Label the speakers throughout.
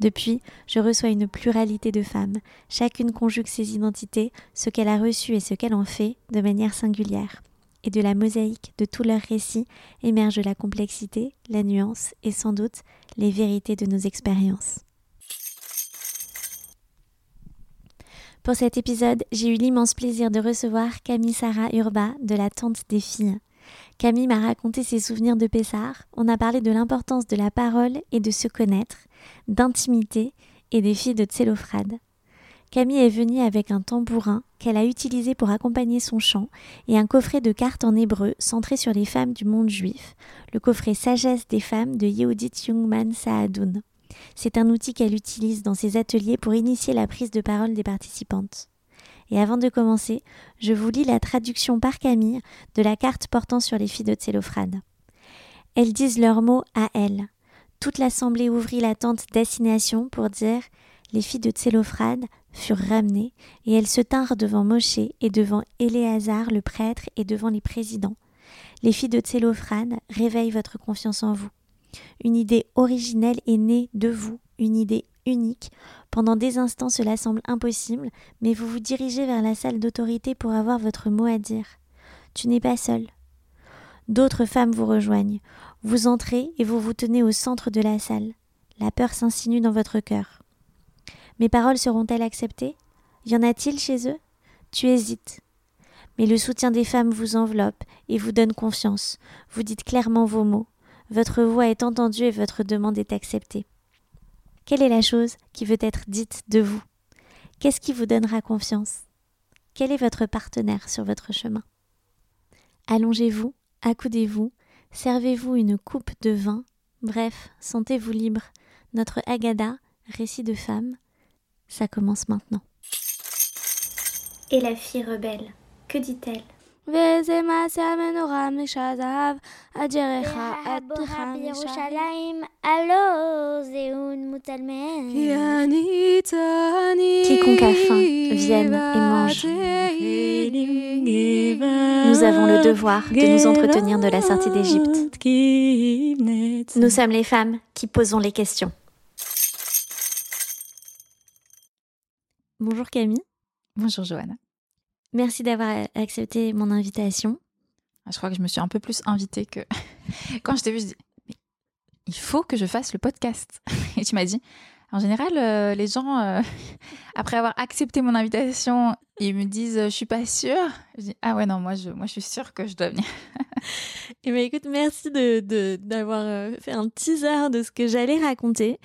Speaker 1: Depuis, je reçois une pluralité de femmes. Chacune conjugue ses identités, ce qu'elle a reçu et ce qu'elle en fait, de manière singulière. Et de la mosaïque de tous leurs récits émerge la complexité, la nuance et sans doute les vérités de nos expériences. Pour cet épisode, j'ai eu l'immense plaisir de recevoir Camille Sarah Urba de la Tente des Filles. Camille m'a raconté ses souvenirs de Pessard, on a parlé de l'importance de la parole et de se connaître, d'intimité et des filles de Tsélophrade. Camille est venue avec un tambourin qu'elle a utilisé pour accompagner son chant et un coffret de cartes en hébreu centré sur les femmes du monde juif, le coffret Sagesse des femmes de Yehudit Jungman Saadoun. C'est un outil qu'elle utilise dans ses ateliers pour initier la prise de parole des participantes. Et avant de commencer, je vous lis la traduction par Camille de la carte portant sur les filles de Tsélophrade. Elles disent leurs mots à elles. Toute l'assemblée ouvrit la tente d'assignation pour dire Les filles de Tsélophrade furent ramenées, et elles se tinrent devant Moshe et devant Éléazar le prêtre et devant les présidents. Les filles de Tsélophrade réveillent votre confiance en vous. Une idée originelle est née de vous, une idée unique. Pendant des instants cela semble impossible, mais vous vous dirigez vers la salle d'autorité pour avoir votre mot à dire. Tu n'es pas seul. D'autres femmes vous rejoignent. Vous entrez et vous vous tenez au centre de la salle. La peur s'insinue dans votre cœur. Mes paroles seront-elles acceptées? Y en a-t-il chez eux? Tu hésites. Mais le soutien des femmes vous enveloppe et vous donne confiance. Vous dites clairement vos mots. Votre voix est entendue et votre demande est acceptée. Quelle est la chose qui veut être dite de vous? Qu'est-ce qui vous donnera confiance? Quel est votre partenaire sur votre chemin? Allongez-vous, accoudez-vous, servez-vous une coupe de vin, bref, sentez-vous libre. Notre Agada, récit de femme, ça commence maintenant. Et la fille rebelle, que dit-elle? Quiconque a faim vienne et mange. Nous avons le devoir de nous entretenir de la sortie d'Égypte. Nous sommes les femmes qui posons les questions. Bonjour Camille.
Speaker 2: Bonjour Johanna.
Speaker 1: Merci d'avoir accepté mon invitation.
Speaker 2: Je crois que je me suis un peu plus invitée que quand je t'ai vu, je dis il faut que je fasse le podcast. Et tu m'as dit en général, euh, les gens, euh, après avoir accepté mon invitation, ils me disent je suis pas sûre. Je dis ah ouais non moi je moi je suis sûre que je dois venir.
Speaker 1: Et ben écoute merci de d'avoir euh, fait un teaser de ce que j'allais raconter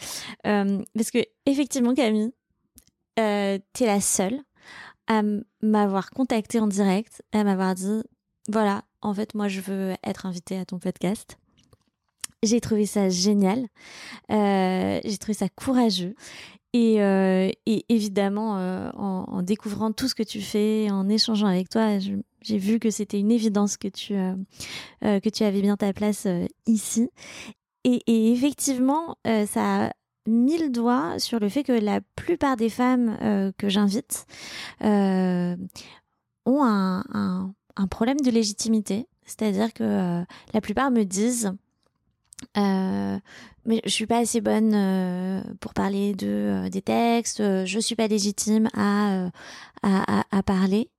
Speaker 1: parce que effectivement Camille, t'es la seule à m'avoir contacté en direct, à m'avoir dit voilà, en fait, moi, je veux être invitée à ton podcast. J'ai trouvé ça génial. Euh, j'ai trouvé ça courageux. Et, euh, évidemment, euh, en, découvrant tout ce que tu fais, en échangeant avec toi, j'ai vu que c'était une évidence que tu, que tu avais bien ta place ici. Et, et effectivement, ça a mille doigts sur le fait que la plupart des femmes euh, que j'invite euh, ont un, problème de légitimité. C'est-à-dire que euh, la plupart me disent mais je suis pas assez bonne pour parler de des textes, je suis pas légitime à, parler,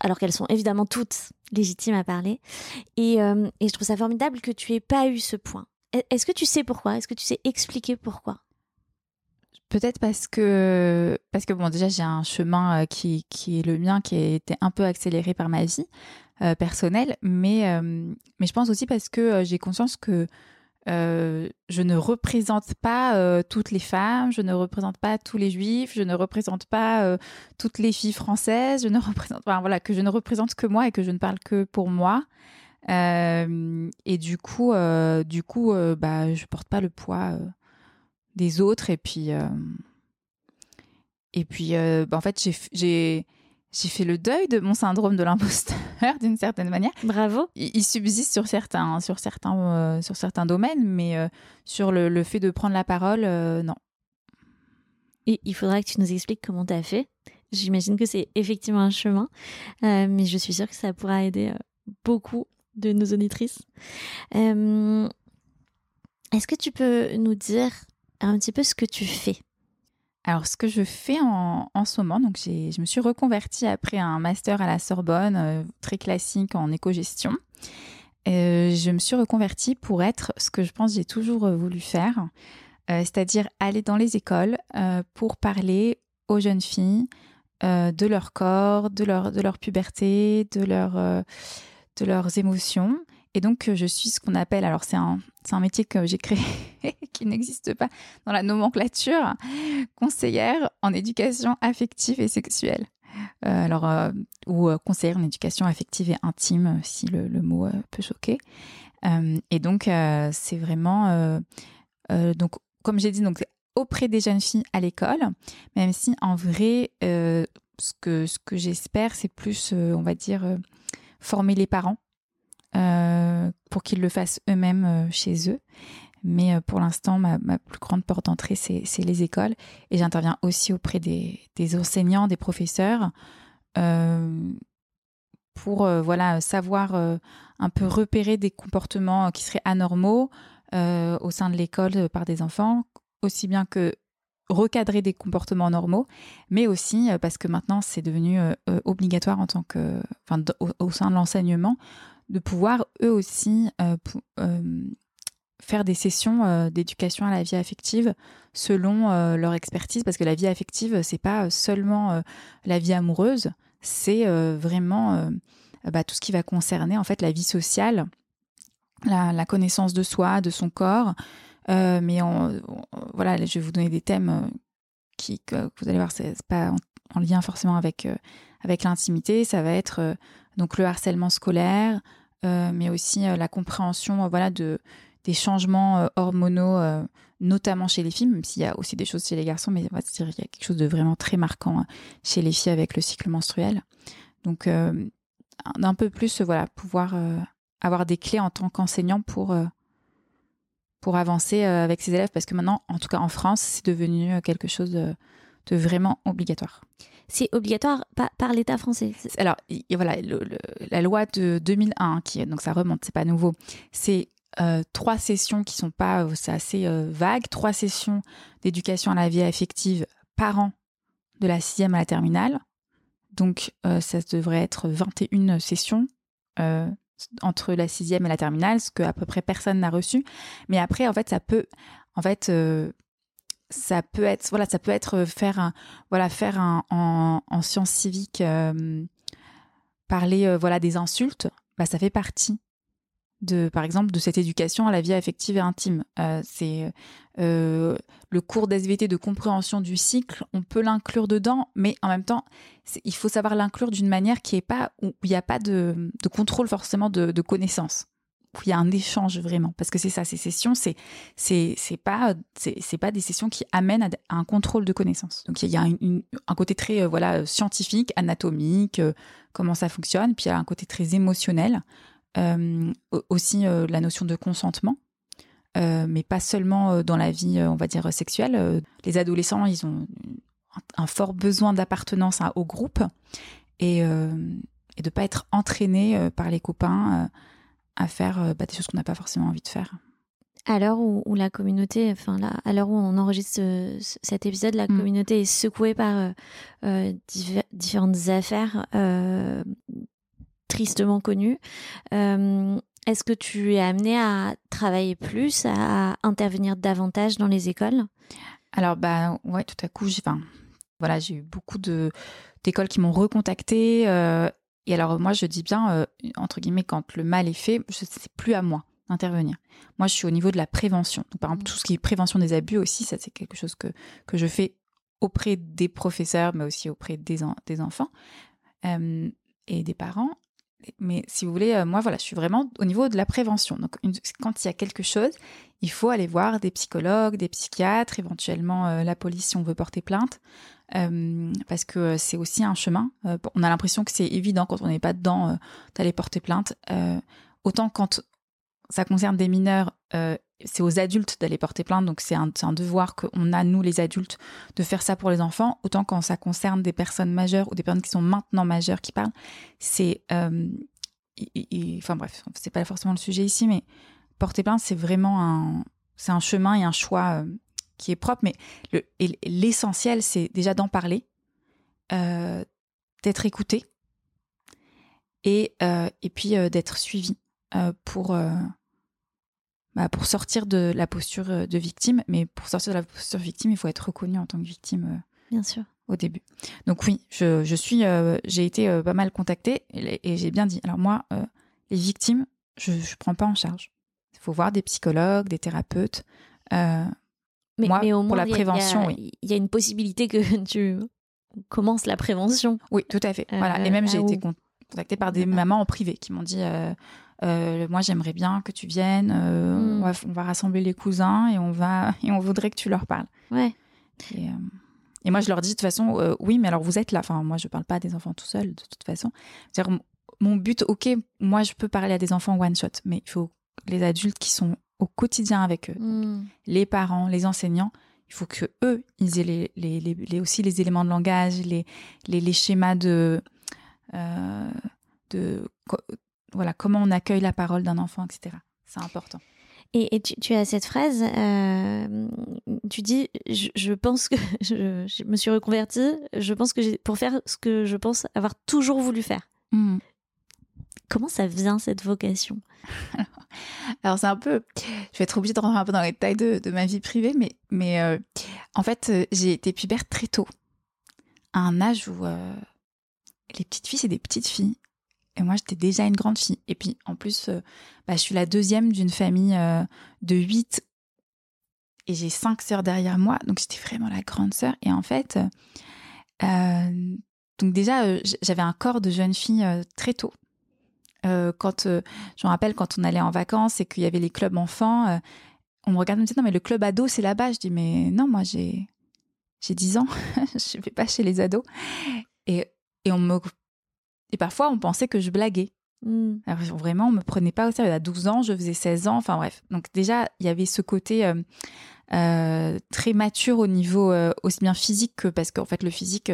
Speaker 1: alors qu'elles sont évidemment toutes légitimes à parler. Et, et je trouve ça formidable que tu aies pas eu ce point. Est-ce que tu sais pourquoi? Est-ce que tu sais expliquer pourquoi?
Speaker 2: Peut-être parce que, parce que bon, déjà, j'ai un chemin qui, qui est le mien, qui a été un peu accéléré par ma vie personnelle, mais, mais je pense aussi parce que j'ai conscience que euh, je ne représente pas euh, toutes les femmes, je ne représente pas tous les juifs, je ne représente pas euh, toutes les filles françaises, je ne représente, voilà, que je ne représente que moi et que je ne parle que pour moi. et du coup, du coup, bah, je porte pas le poids des autres et puis, et puis, bah, en fait, j'ai j'ai fait le deuil de mon syndrome de l'imposteur d'une certaine manière.
Speaker 1: Bravo.
Speaker 2: Il, subsiste sur certains, sur certains, euh, sur certains domaines, mais euh, sur le, fait de prendre la parole, euh, non.
Speaker 1: Et il faudra que tu nous expliques comment tu as fait. J'imagine que c'est effectivement un chemin, mais je suis sûre que ça pourra aider beaucoup de nos auditrices. Est-ce que tu peux nous dire un petit peu ce que tu fais
Speaker 2: alors, ce que je fais en, ce moment, donc je me suis reconvertie après un master à la Sorbonne, euh, très classique en éco-gestion. Euh, je me suis reconvertie pour être ce que je pense j'ai toujours euh, voulu faire, c'est-à-dire aller dans les écoles pour parler aux jeunes filles de leur corps, de leur, de leur puberté, de, leur, de leurs émotions et donc, euh, je suis ce qu'on appelle, alors c'est un, un métier que j'ai créé qui n'existe pas dans la nomenclature, conseillère en éducation affective et sexuelle. Euh, alors, euh, ou conseillère en éducation affective et intime, si le, le mot peut choquer. et donc, c'est vraiment, donc, comme j'ai dit, donc auprès des jeunes filles à l'école, même si en vrai, ce que, ce que j'espère, c'est plus, on va dire, former les parents euh, pour qu'ils le fassent eux-mêmes euh, chez eux. Mais euh, pour l'instant, ma, plus grande porte d'entrée, c'est les écoles. Et j'interviens aussi auprès des, enseignants, des professeurs, pour voilà, savoir un peu repérer des comportements qui seraient anormaux au sein de l'école par des enfants, aussi bien que recadrer des comportements normaux, mais aussi parce que maintenant c'est devenu obligatoire en tant que, au, sein de l'enseignement de pouvoir eux aussi euh, euh, faire des sessions euh, d'éducation à la vie affective selon leur expertise, parce que la vie affective, c'est pas seulement la vie amoureuse, c'est vraiment bah, tout ce qui va concerner en fait la vie sociale, la, connaissance de soi, de son corps. mais voilà, je vais vous donner des thèmes qui, que vous allez voir, c'est pas en, lien forcément avec avec l'intimité. Ça va être donc le harcèlement scolaire, euh, mais aussi euh, la compréhension euh, voilà, de, des changements hormonaux, notamment chez les filles, même s'il y a aussi des choses chez les garçons, mais on va dire qu'il y a quelque chose de vraiment très marquant chez les filles avec le cycle menstruel. Donc, d'un peu plus, voilà, pouvoir avoir des clés en tant qu'enseignant pour, pour avancer avec ses élèves, parce que maintenant, en tout cas en France, c'est devenu quelque chose de vraiment obligatoire
Speaker 1: c'est obligatoire par, l'État français.
Speaker 2: Alors, voilà, la loi de 2001, qui, donc ça remonte, c'est pas nouveau, c'est euh, trois sessions qui sont pas, euh, c'est assez euh, vague, trois sessions d'éducation à la vie affective par an de la sixième à la terminale. Donc, ça devrait être 21 sessions entre la sixième et la terminale, ce que à peu près personne n'a reçu. Mais après, en fait, ça peut, en fait, ça peut être voilà ça peut être euh, faire voilà faire en, en sciences civiques euh, parler euh, voilà des insultes bah ça fait partie de par exemple de cette éducation à la vie affective et intime. C'est le cours d'SVT de compréhension du cycle on peut l'inclure dedans mais en même temps il faut savoir l'inclure d'une manière qui est pas où il n'y a pas de, de contrôle forcément de, de connaissances où il y a un échange vraiment. Parce que c'est ça ces sessions c'est c'est pas c'est pas des sessions qui amènent à, un contrôle de connaissances. Donc il y a un côté très euh, voilà scientifique anatomique euh, comment ça fonctionne. Puis il y a un côté très émotionnel euh, aussi la notion de consentement. Mais pas seulement dans la vie on va dire sexuelle. Les adolescents ils ont un, fort besoin d'appartenance au groupe. Et et de pas être entraînés par les copains à faire euh, bah, des choses qu'on n'a pas forcément envie de faire.
Speaker 1: À l'heure où, la communauté, enfin là, à l'heure où on enregistre cet épisode, la mm. communauté est secouée par euh, euh, différentes affaires tristement connues. Est-ce que tu es amené à travailler plus, à intervenir davantage dans les écoles?
Speaker 2: Alors, bah, ouais, tout à coup, j'ai, voilà, j'ai eu beaucoup de, d'écoles qui m'ont recontacté. Et alors, moi, je dis bien, entre guillemets, quand le mal est fait, c'est plus à moi d'intervenir. Moi, je suis au niveau de la prévention. Donc, par exemple, mmh. tout ce qui est prévention des abus aussi, ça, c'est quelque chose que, que je fais auprès des professeurs, mais aussi auprès des, des enfants et des parents. Mais si vous voulez, moi, voilà, je suis vraiment au niveau de la prévention. Donc, quand il y a quelque chose, il faut aller voir des psychologues, des psychiatres, éventuellement la police si on veut porter plainte, parce que c'est aussi un chemin. on a l'impression que c'est évident quand on n'est pas dedans d'aller porter plainte. autant quand ça concerne des mineurs, c'est aux adultes d'aller porter plainte, donc c'est un, devoir qu'on a, nous les adultes, de faire ça pour les enfants. Autant quand ça concerne des personnes majeures ou des personnes qui sont maintenant majeures qui parlent, c'est... Euh, enfin bref, c'est pas forcément le sujet ici, mais porter plainte, c'est vraiment un, c'est un chemin et un choix euh, qui est propre. Mais l'essentiel, c'est déjà d'en parler, euh, d'être écouté et, et puis d'être suivi pour bah, pour sortir de la posture euh, de victime. Mais pour sortir de la posture de victime, il faut être reconnu en tant que victime. Euh,
Speaker 1: bien sûr.
Speaker 2: Au début. Donc oui, je, je suis, euh, j'ai été pas mal contactée et, j'ai bien dit. Alors moi, les victimes, je ne prends pas en charge. Il faut voir des psychologues, des thérapeutes. Mais, moi, mais au moins, pour la prévention, oui.
Speaker 1: Il y a une possibilité que tu commences la prévention.
Speaker 2: Oui, tout à fait. voilà. Et même j'ai été contactée par des mamans en privé qui m'ont dit euh, moi j'aimerais bien que tu viennes, euh, hmm. on, va, rassembler les cousins et on va et on voudrait que tu leur parles.
Speaker 1: Ouais.
Speaker 2: Et, euh, moi je leur dis de toute façon, oui, mais alors vous êtes là. Enfin, moi je parle pas à des enfants tout seuls de toute façon. cest mon but, ok, moi je peux parler à des enfants one shot, mais il faut les adultes qui sont au quotidien avec eux, hmm. les parents, les enseignants, il faut que eux, ils aient les, les, aussi les éléments de langage, les, les, schémas de, de voilà, comment on accueille la parole d'un enfant, etc. C'est important.
Speaker 1: Et, tu, as cette phrase, euh, tu dis, je, pense que je, me suis reconvertie, je pense que pour faire ce que je pense avoir toujours voulu faire. Mmh. Comment ça vient cette vocation?
Speaker 2: Alors, c'est un peu, je vais être obligée de rentrer un peu dans les détails de, ma vie privée, mais, euh, en fait, euh, j'ai été pubère très tôt, à un âge où les petites filles, c'est des petites filles. Et moi, j'étais déjà une grande fille. Et puis, en plus, euh, bah, je suis la deuxième d'une famille euh, de huit. Et j'ai cinq sœurs derrière moi. Donc, j'étais vraiment la grande sœur. Et en fait, euh, donc déjà, j'avais un corps de jeune fille très tôt. Quand, je me rappelle, quand on allait en vacances et qu'il y avait les clubs enfants, on me regardait et me disait, non, mais le club ado, c'est là-bas. Je dis, mais non, moi, j'ai, j'ai 10 ans. je ne vais pas chez les ados. Et, et on me et parfois, on pensait que je blaguais. Hmm. vraiment, on me prenait pas au sérieux. À 12 ans, je faisais 16 ans. Enfin bref. Donc déjà, il y avait ce côté euh, euh, très mature au niveau euh, aussi bien physique que parce qu'en fait le physique,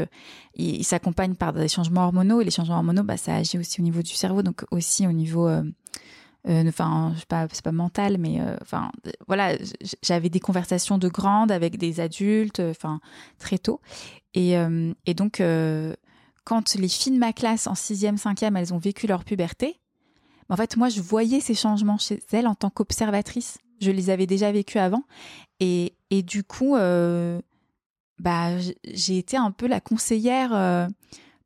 Speaker 2: il, s'accompagne par des changements hormonaux et les changements hormonaux, bah, ça agit aussi au niveau du cerveau, donc aussi au niveau enfin pas c'est pas mental mais enfin voilà j'avais des conversations de grandes avec des adultes enfin très tôt et, et donc quand les filles de ma classe en sixième, cinquième, elles ont vécu leur puberté, en fait, moi, je voyais ces changements chez elles en tant qu'observatrice. Je les avais déjà vécus avant. Et, et du coup, euh, bah, j'ai été un peu la conseillère euh,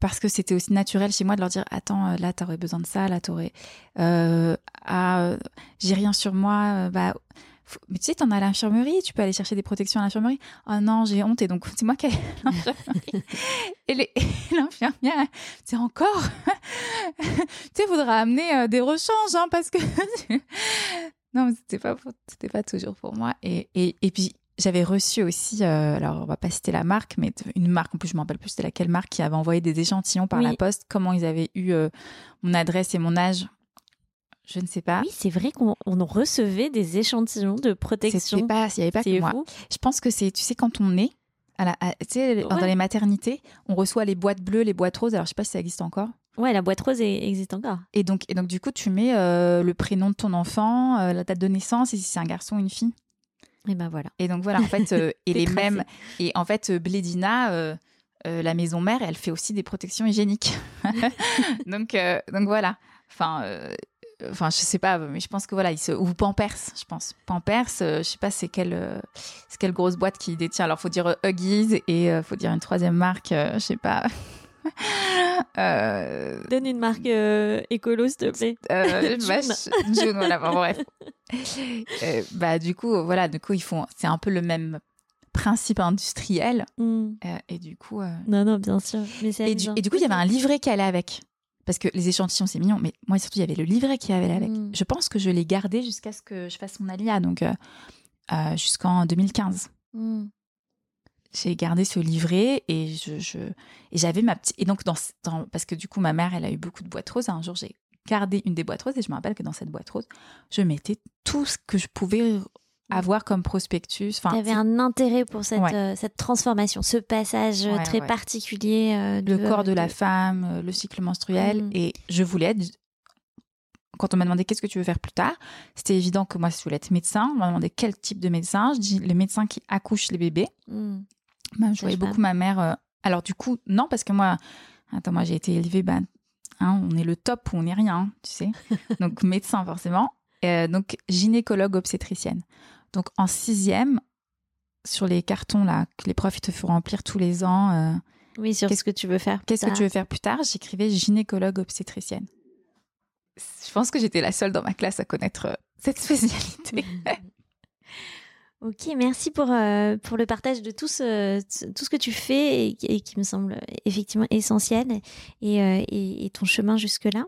Speaker 2: parce que c'était aussi naturel chez moi de leur dire Attends, euh, là, t'aurais besoin de ça, là, t'aurais. ah, j'ai rien sur moi, bah mais tu sais, t'en as à l'infirmerie, tu peux aller chercher des protections à l'infirmerie. Oh non, j'ai honte. Et donc, c'est moi qui ai l'infirmerie. et l'infirmière, c'est encore? tu sais, amener des rechanges, hein, parce que. non, c'était pas, c'était pas toujours pour moi. Et, et, et puis, j'avais reçu aussi, euh, alors on va pas citer la marque, mais une marque, en plus je me rappelle plus c'était laquelle marque, qui avait envoyé des échantillons par la poste, comment ils avaient eu euh, mon adresse et mon âge je ne sais pas.
Speaker 1: Oui, c'est vrai qu'on recevait des échantillons de protection.
Speaker 2: Pas, il n'y avait pas que moi. Je pense que c'est, tu sais, quand on est, la, tu sais, dans les maternités, on reçoit les boîtes bleues, les boîtes roses. Alors, je sais pas si ça existe encore.
Speaker 1: Ouais, la boîte rose existe encore.
Speaker 2: Et donc, et donc du coup, tu mets euh, le prénom de ton enfant, euh, la date de naissance, et si c'est un garçon ou une fille.
Speaker 1: Et ben voilà.
Speaker 2: Et donc voilà, en fait, euh, et les mêmes. Et en fait, Blédina, la maison mère, elle fait aussi des protections hygiéniques. donc, donc voilà. Enfin, enfin, je sais pas, mais je pense que voilà, il se, ou Pampers, je pense. Pampers, euh, je sais pas c'est quelle, euh, c'est quelle grosse boîte qui détient. Alors, faut dire euh, Huggies et faut dire une troisième marque, je sais pas. Euh,
Speaker 1: Donne une marque euh, écolo, s'il te plaît.
Speaker 2: euh, bah,
Speaker 1: June.
Speaker 2: voilà, bon, bref. Bah, du coup, voilà, du coup, ils font, c'est un peu le même principe industriel.
Speaker 1: Hmm.
Speaker 2: et du coup,
Speaker 1: Non, non, bien sûr. Mais c'est
Speaker 2: et du,
Speaker 1: amusant.
Speaker 2: et du coup, il y avait un livret qui allait avec. Parce que les échantillons, c'est mignon, mais moi, surtout, il y avait le livret qui allait avec.
Speaker 1: Mm.
Speaker 2: Je pense que je l'ai gardé jusqu'à ce que je fasse mon alia, donc euh, euh, jusqu'en 2015.
Speaker 1: Hmm.
Speaker 2: J'ai gardé ce livret et je, je- et j'avais ma petite. Et donc, dans, dans- parce que du coup, ma mère, elle a eu beaucoup de boîtes roses. Un jour, j'ai gardé une des boîtes roses et je me rappelle que dans cette boîte rose, je mettais tout ce que je pouvais avoir comme prospectus. Enfin,
Speaker 1: T'avais un intérêt pour cette,
Speaker 2: Ouais.
Speaker 1: euh, cette transformation, ce passage euh,
Speaker 2: Ouais,
Speaker 1: très
Speaker 2: ouais.
Speaker 1: particulier. euh,
Speaker 2: le corps de la femme, le cycle menstruel.
Speaker 1: Mhm.
Speaker 2: Et je voulais être. Quand on m'a demandé qu'est-ce que tu veux faire plus tard, c'était évident que moi, je voulais être médecin. On m'a demandé quel type de médecin. Je dis le médecin qui accouche les bébés. Ben, je voyais beaucoup ma mère. euh, Alors, du coup, non, parce que moi, attends, moi, j'ai été élevée, ben, hein, on est le top ou on n'est rien, hein, tu sais. Donc, médecin, forcément. Donc, gynécologue obstétricienne. Donc, en sixième, sur les cartons là, que les profs ils te font remplir tous les ans, euh,
Speaker 1: Oui, sur
Speaker 2: Qu'est-ce-
Speaker 1: ce que tu veux faire.
Speaker 2: qu'est-ce que tu veux faire plus tard J'écrivais gynécologue obstétricienne. Je pense que j'étais la seule dans ma classe à connaître euh, cette spécialité.
Speaker 1: Ok, merci pour, euh, pour le partage de tout ce, tout ce que tu fais et, qui- et qui me semble effectivement essentiel et, euh, et, et ton chemin jusque-là.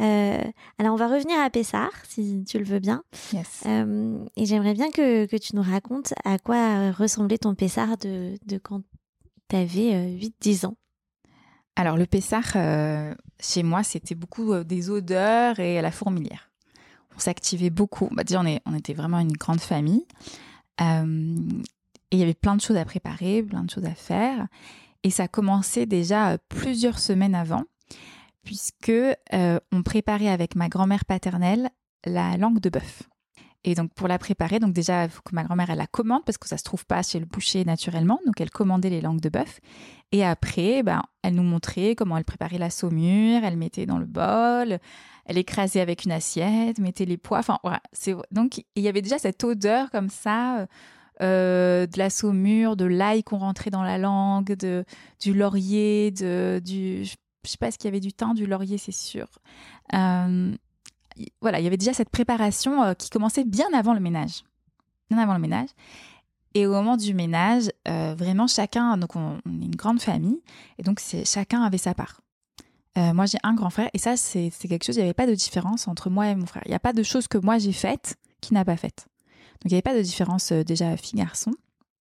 Speaker 1: Euh, alors, on va revenir à Pessard, si tu le veux bien.
Speaker 2: Yes.
Speaker 1: Et j'aimerais bien que, que tu nous racontes à quoi ressemblait ton Pessard de, de quand tu avais 8-10 ans.
Speaker 2: Alors, le Pessard, euh, chez moi, c'était beaucoup des odeurs et la fourmilière. On s'activait beaucoup. Bah, déjà, on, est, on était vraiment une grande famille. Euh, et il y avait plein de choses à préparer, plein de choses à faire. Et ça commençait déjà euh, plusieurs semaines avant, puisque euh, on préparait avec ma grand-mère paternelle la langue de bœuf. Et donc pour la préparer, donc déjà faut que ma grand-mère elle la commande parce que ça se trouve pas chez le boucher naturellement, donc elle commandait les langues de bœuf. Et après, ben, elle nous montrait comment elle préparait la saumure, elle mettait dans le bol, elle écrasait avec une assiette, mettait les pois. Enfin, voilà. Donc, il y avait déjà cette odeur comme ça euh, de la saumure, de l'ail qu'on rentrait dans la langue, de, du laurier, de, du. Je sais pas ce qu'il y avait du thym, du laurier, c'est sûr. Euh, voilà, il y avait déjà cette préparation euh, qui commençait bien avant le ménage. Bien avant le ménage. Et au moment du ménage, euh, vraiment chacun, donc on, est une grande famille, et donc chacun avait sa part. Euh, moi j'ai un grand frère, et ça c'est, quelque chose, il n'y avait pas de différence entre moi et mon frère. Il n'y a pas de choses que moi j'ai faites qui n'a pas faites. Donc il n'y avait pas de différence euh, déjà fille-garçon.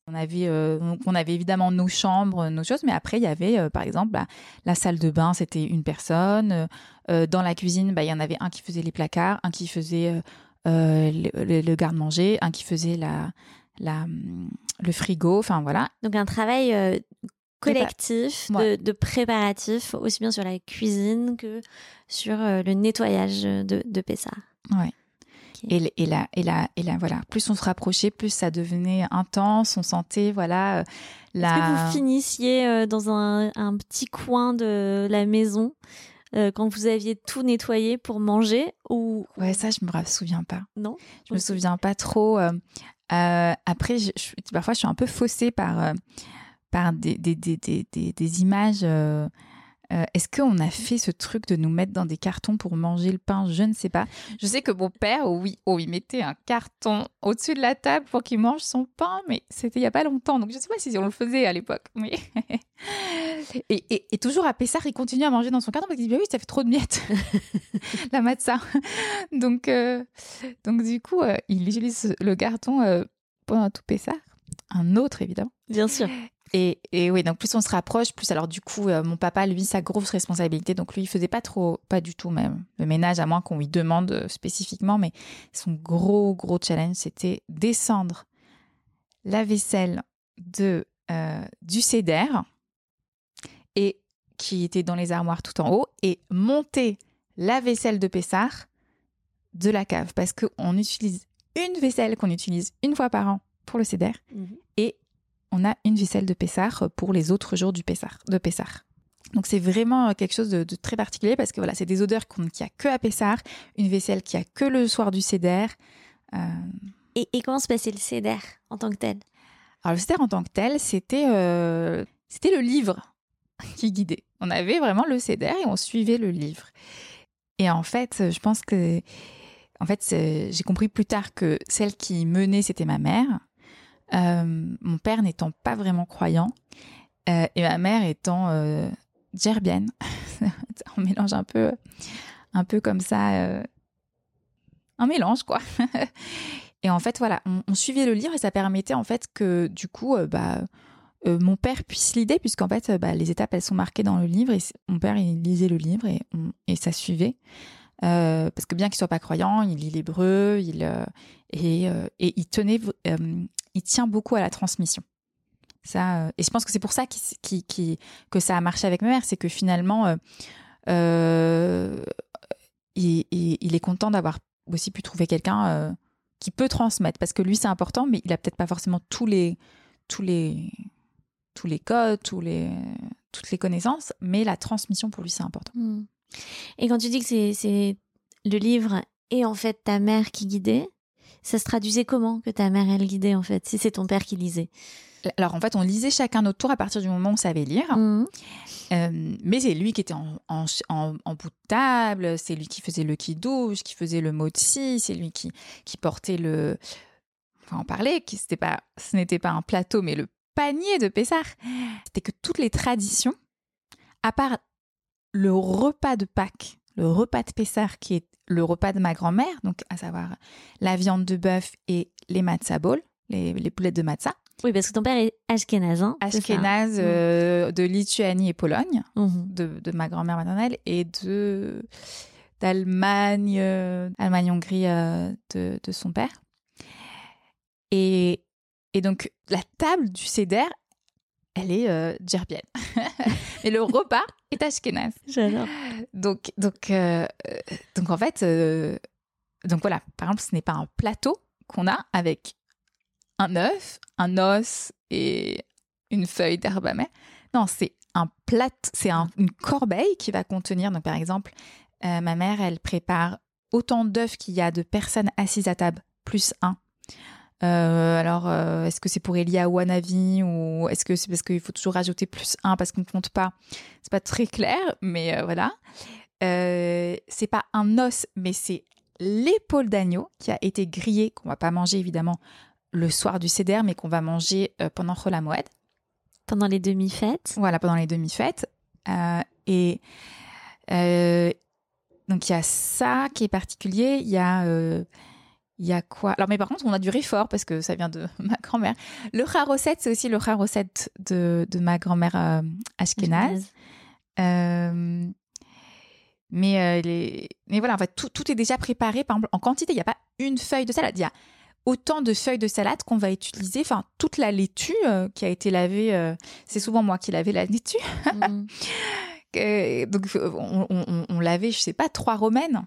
Speaker 2: On avait, euh, on avait évidemment nos chambres, nos choses, mais après il y avait par exemple bah, la salle de bain, c'était une personne. Dans la cuisine, bah, il y en avait un qui faisait les placards, un qui faisait le garde-manger, un qui faisait la, la, hum, le frigo, enfin voilà.
Speaker 1: Donc un travail euh, collectif
Speaker 2: Ouais.
Speaker 1: de, de préparatif, aussi bien sur la cuisine que sur euh, le nettoyage de, de Pessard.
Speaker 2: Ouais. Et, là, et là, et là, voilà. Plus on se rapprochait, plus ça devenait intense. On sentait, voilà, euh,
Speaker 1: Est-ce
Speaker 2: la.
Speaker 1: que vous finissiez euh, dans un, un petit coin de la maison euh, quand vous aviez tout nettoyé pour manger ou
Speaker 2: Ouais, ça, je me souviens pas.
Speaker 1: non?
Speaker 2: Je me
Speaker 1: Ok.
Speaker 2: souviens pas trop. euh, euh, après, parfois, je suis un peu faussée par, euh, par des, des, des, des, images. Euh, Est-ce qu'on a fait ce truc de nous mettre dans des cartons pour manger le pain? Je ne sais pas. Je sais que mon père, oh oui, oh, il mettait un carton au-dessus de la table pour qu'il mange son pain, mais c'était il y a pas longtemps, donc je ne sais pas si on le faisait à l'époque. Mais... et, toujours à Pessard, il continue à manger dans son carton parce qu'il dit bah oui, ça fait trop de miettes, la matza. Donc, euh, donc du coup, euh, il utilise le carton pendant tout Pessard. Un autre, évidemment.
Speaker 1: Bien sûr.
Speaker 2: Et, et oui, donc plus on se rapproche, plus alors du coup, euh, mon papa, lui, sa grosse responsabilité, donc lui, il faisait pas trop, pas du tout même le ménage, à moins qu'on lui demande euh, spécifiquement, mais son gros, gros challenge, c'était descendre la vaisselle de, euh, du CEDER, et qui était dans les armoires tout en haut, et monter la vaisselle de Pessard de la cave, parce qu'on utilise une vaisselle qu'on utilise une fois par an pour le CEDER, et on a une vaisselle de Pessard pour les autres jours du Pessard, de Pessard. Donc c'est vraiment quelque chose de, très particulier parce que voilà, c'est des odeurs qu'il n'y a que à Pessar, une vaisselle qui a que le soir du Céder.
Speaker 1: Et, comment se passait le Céder en tant que tel?
Speaker 2: Alors le Céder en tant que tel, c'était c'était le livre qui guidait. On avait vraiment le Céder et on suivait le livre. Et en fait, je pense que en fait, j'ai compris plus tard que celle qui menait, c'était ma mère. Euh, mon père n'étant pas vraiment croyant euh, et ma mère étant euh, gerbienne. on mélange un peu, un peu comme ça, un mélange quoi. et en fait, voilà, on, suivait le livre et ça permettait en fait que du coup, bah, mon père puisse l'idée puisqu'en fait, bah, les étapes elles sont marquées dans le livre et mon père il lisait le livre et, et ça suivait. parce que bien qu'il soit pas croyant, il lit l'hébreu, il et, et, il tenait il tient beaucoup à la transmission. Ça, euh, et je pense que c'est pour ça que ça a marché avec ma mère, c'est que finalement, euh, euh, il, est content d'avoir aussi pu trouver quelqu'un qui peut transmettre, parce que lui c'est important, mais il a peut-être pas forcément tous les codes, toutes les connaissances, mais la transmission pour lui c'est important. Hmm.
Speaker 1: Et quand tu dis que c'est le livre et en fait ta mère qui guidait, ça se traduisait comment que ta mère elle guidait en fait, si c'est ton père qui lisait?
Speaker 2: Alors en fait, on lisait chacun notre tour à partir du moment où on savait lire. Mmh. Euh, mais c'est lui qui était en, en, bout de table, c'est lui qui faisait le qui-douche, qui faisait le motsi, c'est lui qui, qui portait le... On va en parler, qui, pas, ce n'était pas un plateau, mais le panier de Pessard. C'était que toutes les traditions, à part le repas de Pâques, le repas de Pessard qui est le repas de ma grand-mère, donc à savoir la viande de bœuf et les matzah bol, les, les boulettes de matzah.
Speaker 1: Oui, parce que ton père est ashkénaze. Hein,
Speaker 2: ashkénaze euh, mm. de Lituanie et Pologne, mm-hmm. de, de, ma grand-mère maternelle, et de d'Allemagne, euh, Allemagne-Hongrie euh, de, de, son père. Et, et donc, la table du Seder, elle est djerbienne. Mais le repas est ashkénaze.
Speaker 1: J'adore.
Speaker 2: Donc, donc, euh, donc en fait, euh, donc voilà, par exemple, ce n'est pas un plateau qu'on a avec un œuf, un os et une feuille d'herbe amère. Non, c'est un plat, c'est une corbeille qui va contenir, donc par exemple, ma mère, elle prépare autant d'œufs qu'il y a de personnes assises à table, plus un. Euh, alors, euh, est-ce que c'est pour Elia ou Anavi ou est-ce que c'est parce qu'il faut toujours rajouter plus un parce qu'on ne compte pas? C'est pas très clair, mais euh, voilà. c'est pas un os, mais c'est l'épaule d'agneau qui a été grillée, qu'on va pas manger évidemment le soir du Seder, mais qu'on va manger pendant Chol
Speaker 1: Pendant les demi-fêtes
Speaker 2: Voilà, pendant les demi-fêtes. et donc il y a ça qui est particulier. Il y a il y a quoi? Alors, mais par contre, on a du réfort parce que ça vient de ma grand-mère. Le charosset, c'est aussi le charosset de, de ma grand-mère euh, ashkénaze. Euh, mais, euh, les... mais voilà, en fait, tout, tout, est déjà préparé. Par exemple, en quantité, il n'y a pas une feuille de salade. Il y a autant de feuilles de salade qu'on va utiliser. Enfin, toute la laitue qui a été lavée, c'est souvent moi qui lavais la laitue. Mm. donc, on, on, on, lavait, je sais pas, trois romaines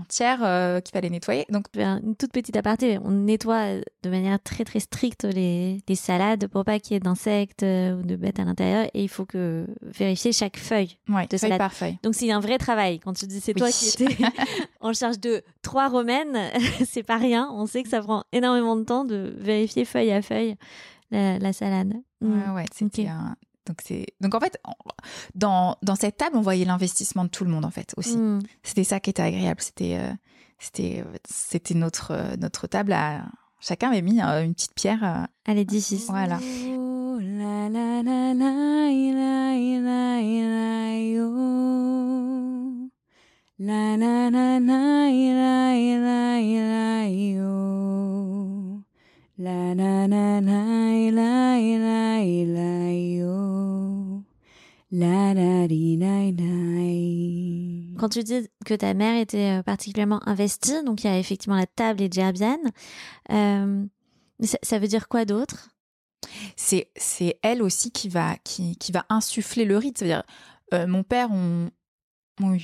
Speaker 2: entière euh, qu'il fallait nettoyer.
Speaker 1: Donc une toute petite aparté, on nettoie de manière très très stricte les, les salades pour pas qu'il y ait d'insectes euh, ou de bêtes à l'intérieur et il faut que vérifier chaque feuille
Speaker 2: de
Speaker 1: feuille salade.
Speaker 2: par feuille.
Speaker 1: Donc c'est un vrai travail. Quand tu dis c'est toi qui étais en charge de trois romaines, c'est pas rien. On sait que ça prend énormément de temps de vérifier feuille à feuille la, salade.
Speaker 2: Ouais, mm. ouais, c'était un donc c'est donc en fait dans, dans cette table on voyait l'investissement de tout le monde en fait aussi. Hmm. C'était ça qui était agréable. C'était euh, c'était c'était notre notre table à chacun avait mis euh, une petite pierre euh,
Speaker 1: à l'édifice.
Speaker 2: Voilà.
Speaker 1: La na na na la la la yo. La la di Quand tu dis que ta mère était euh, particulièrement investie, donc il y a effectivement la table et Djerbiane, euh, ça, ça, veut dire quoi d'autre?
Speaker 2: C'est c'est elle aussi qui va qui, qui va insuffler le rite. C'est-à-dire euh, mon père on on,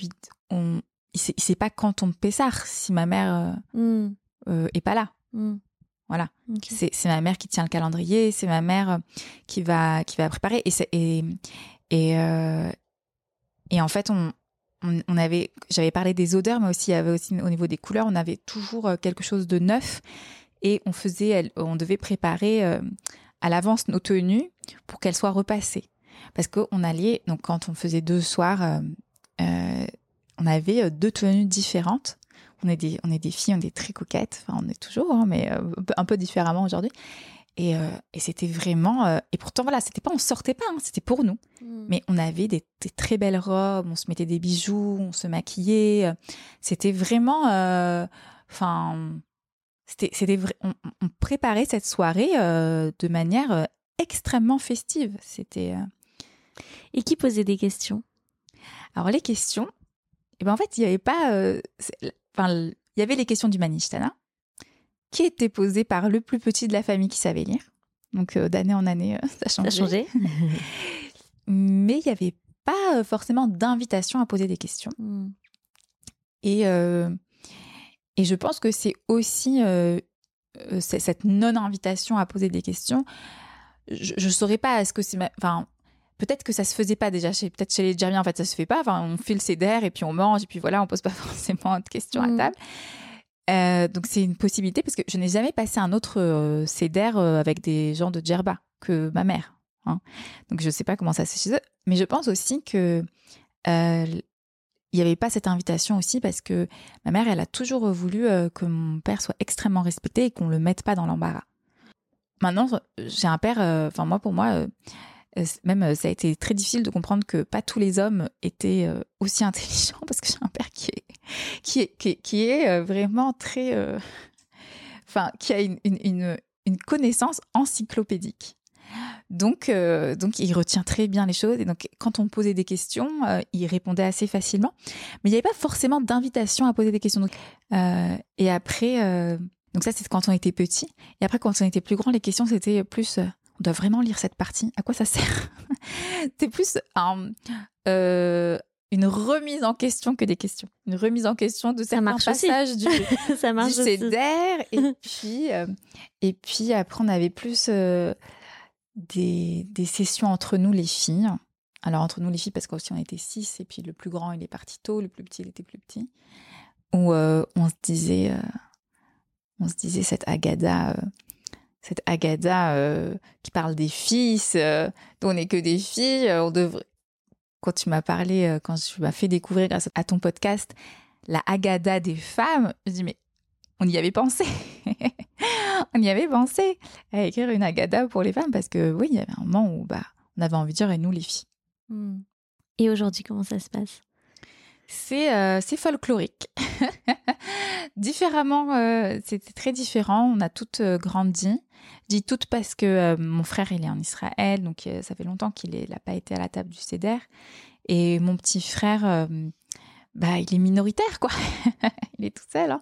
Speaker 2: on il sait, sait pas quand on pessard si ma mère euh, mm. euh, est pas là. Mm. Voilà. C'est ma mère qui tient le calendrier, c'est ma mère qui va, qui va préparer. Et, et, et, euh, et en fait, on, avait, j'avais parlé des odeurs, mais aussi au niveau des couleurs, on avait toujours quelque chose de neuf et on faisait, on devait préparer à l'avance nos tenues pour qu'elles soient repassées. Parce qu'on allait, donc quand on faisait deux soirs, on avait deux tenues différentes on est des, on est des filles, on est très coquettes. On est toujours, hein, mais euh, un peu différemment aujourd'hui. Et, euh, et c'était vraiment. Euh, et pourtant, voilà, c'était pas, on sortait pas, hein, c'était pour nous. Hmm. Mais on avait des, très belles robes, on se mettait des bijoux, on se maquillait. C'était vraiment. Enfin. c'était, c'était on, on, préparait cette soirée de manière extrêmement festive. C'était.
Speaker 1: Et qui posait des questions?
Speaker 2: Alors, les questions, et ben en fait, il n'y avait pas enfin, il y avait les questions du Manishtana qui étaient posées par le plus petit de la famille qui savait lire. Donc euh, d'année en année, euh, ça a changé. Mais il n'y avait pas euh, forcément d'invitation à poser des questions. Hmm. Et, et je pense que c'est aussi cette non-invitation à poser des questions. Je ne saurais pas, est-ce que c'est... Enfin, peut-être que ça se faisait pas déjà chez peut-être chez les Djamiens en fait ça se fait pas enfin on fait le céder et puis on mange et puis voilà on pose pas forcément de questions à mm. table euh, donc c'est une possibilité parce que je n'ai jamais passé un autre euh, euh avec des gens de Djerba que ma mère hein. donc je sais pas comment ça se chez eux mais je pense aussi que euh, il n'y avait pas cette invitation aussi parce que ma mère elle a toujours voulu que mon père soit extrêmement respecté et qu'on le mette pas dans l'embarras maintenant j'ai un père enfin moi pour moi même ça a été très difficile de comprendre que pas tous les hommes étaient aussi intelligents parce que j'ai un père qui est qui est qui est, vraiment très enfin qui a une, une, une, connaissance encyclopédique. Donc, donc, il retient très bien les choses. Et donc, quand on posait des questions, il répondait assez facilement. Mais il n'y avait pas forcément d'invitation à poser des questions. Donc, et après, donc ça, c'est quand on était petit. Et après, quand on était plus grand, les questions, c'était plus on doit vraiment lire cette partie. À quoi ça sert? C'est plus euh, une remise en question que des questions. Une remise en question de certains passages du, ça marche du et puis, euh, et puis après, on avait plus euh, des, des, sessions entre nous, les filles. Alors, entre nous, les filles, parce qu'aussi on était six, et puis le plus grand, il est parti tôt, le plus petit, il était plus petit. Où on se disait, on se disait cette Agada cette Agada euh, qui parle des fils, euh, dont on n'est que des filles. Euh, on devrait. Quand tu m'as parlé, quand tu m'as fait découvrir grâce à ton podcast la Agada des femmes, je dis mais on y avait pensé. on y avait pensé à écrire une Agada pour les femmes parce que oui, il y avait un moment où bah, on avait envie de dire et nous les filles.
Speaker 1: Hmm. Et aujourd'hui, comment ça se passe?
Speaker 2: C'est c'est folklorique. Différemment, euh, c'était très différent. On a toutes euh, grandi. Je dis toutes parce que euh, mon frère, il est en Israël, donc ça fait longtemps qu'il n'a pas été à la table du CEDER. Et mon petit frère, bah, il est minoritaire, quoi. il est tout seul. Hein.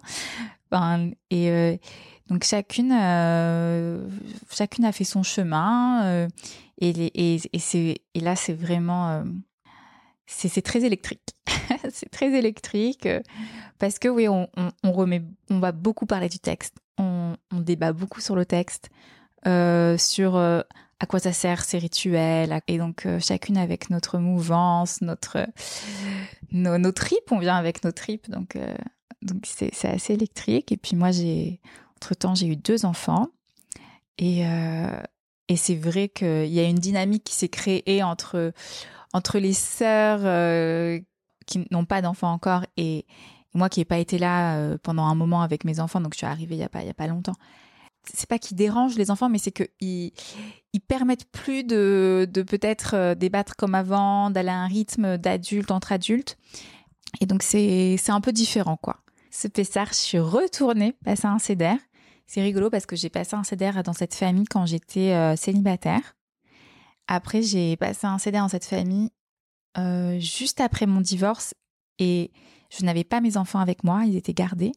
Speaker 2: Ben, et donc chacune, chacune a fait son chemin. et, et, là, c'est vraiment c'est très électrique. c'est très électrique parce que oui, on, remet, on va beaucoup parler du texte. On, débat beaucoup sur le texte, euh, sur euh, à quoi ça sert ces rituels. Et donc chacune avec notre mouvance, notre nos, tripes, on vient avec nos tripes. Donc donc c'est assez électrique. Et puis moi j'ai entre temps j'ai eu deux enfants et et c'est vrai qu'il y a une dynamique qui s'est créée entre entre les sœurs euh, qui n'ont pas d'enfants encore et moi qui n'ai pas été là euh, pendant un moment avec mes enfants, donc je suis arrivée il n'y a, pas, y a pas longtemps. C'est pas qu'ils dérangent les enfants, mais c'est qu'ils ils permettent plus de, de peut-être euh, débattre comme avant, d'aller à un rythme d'adulte entre adultes. Et donc c'est un peu différent, quoi. Ce Pessar, je suis retournée passer un CEDER. C'est rigolo parce que j'ai passé un CEDER dans cette famille quand j'étais célibataire. Après, j'ai passé un CD dans cette famille euh, juste après mon divorce et je n'avais pas mes enfants avec moi, ils étaient gardés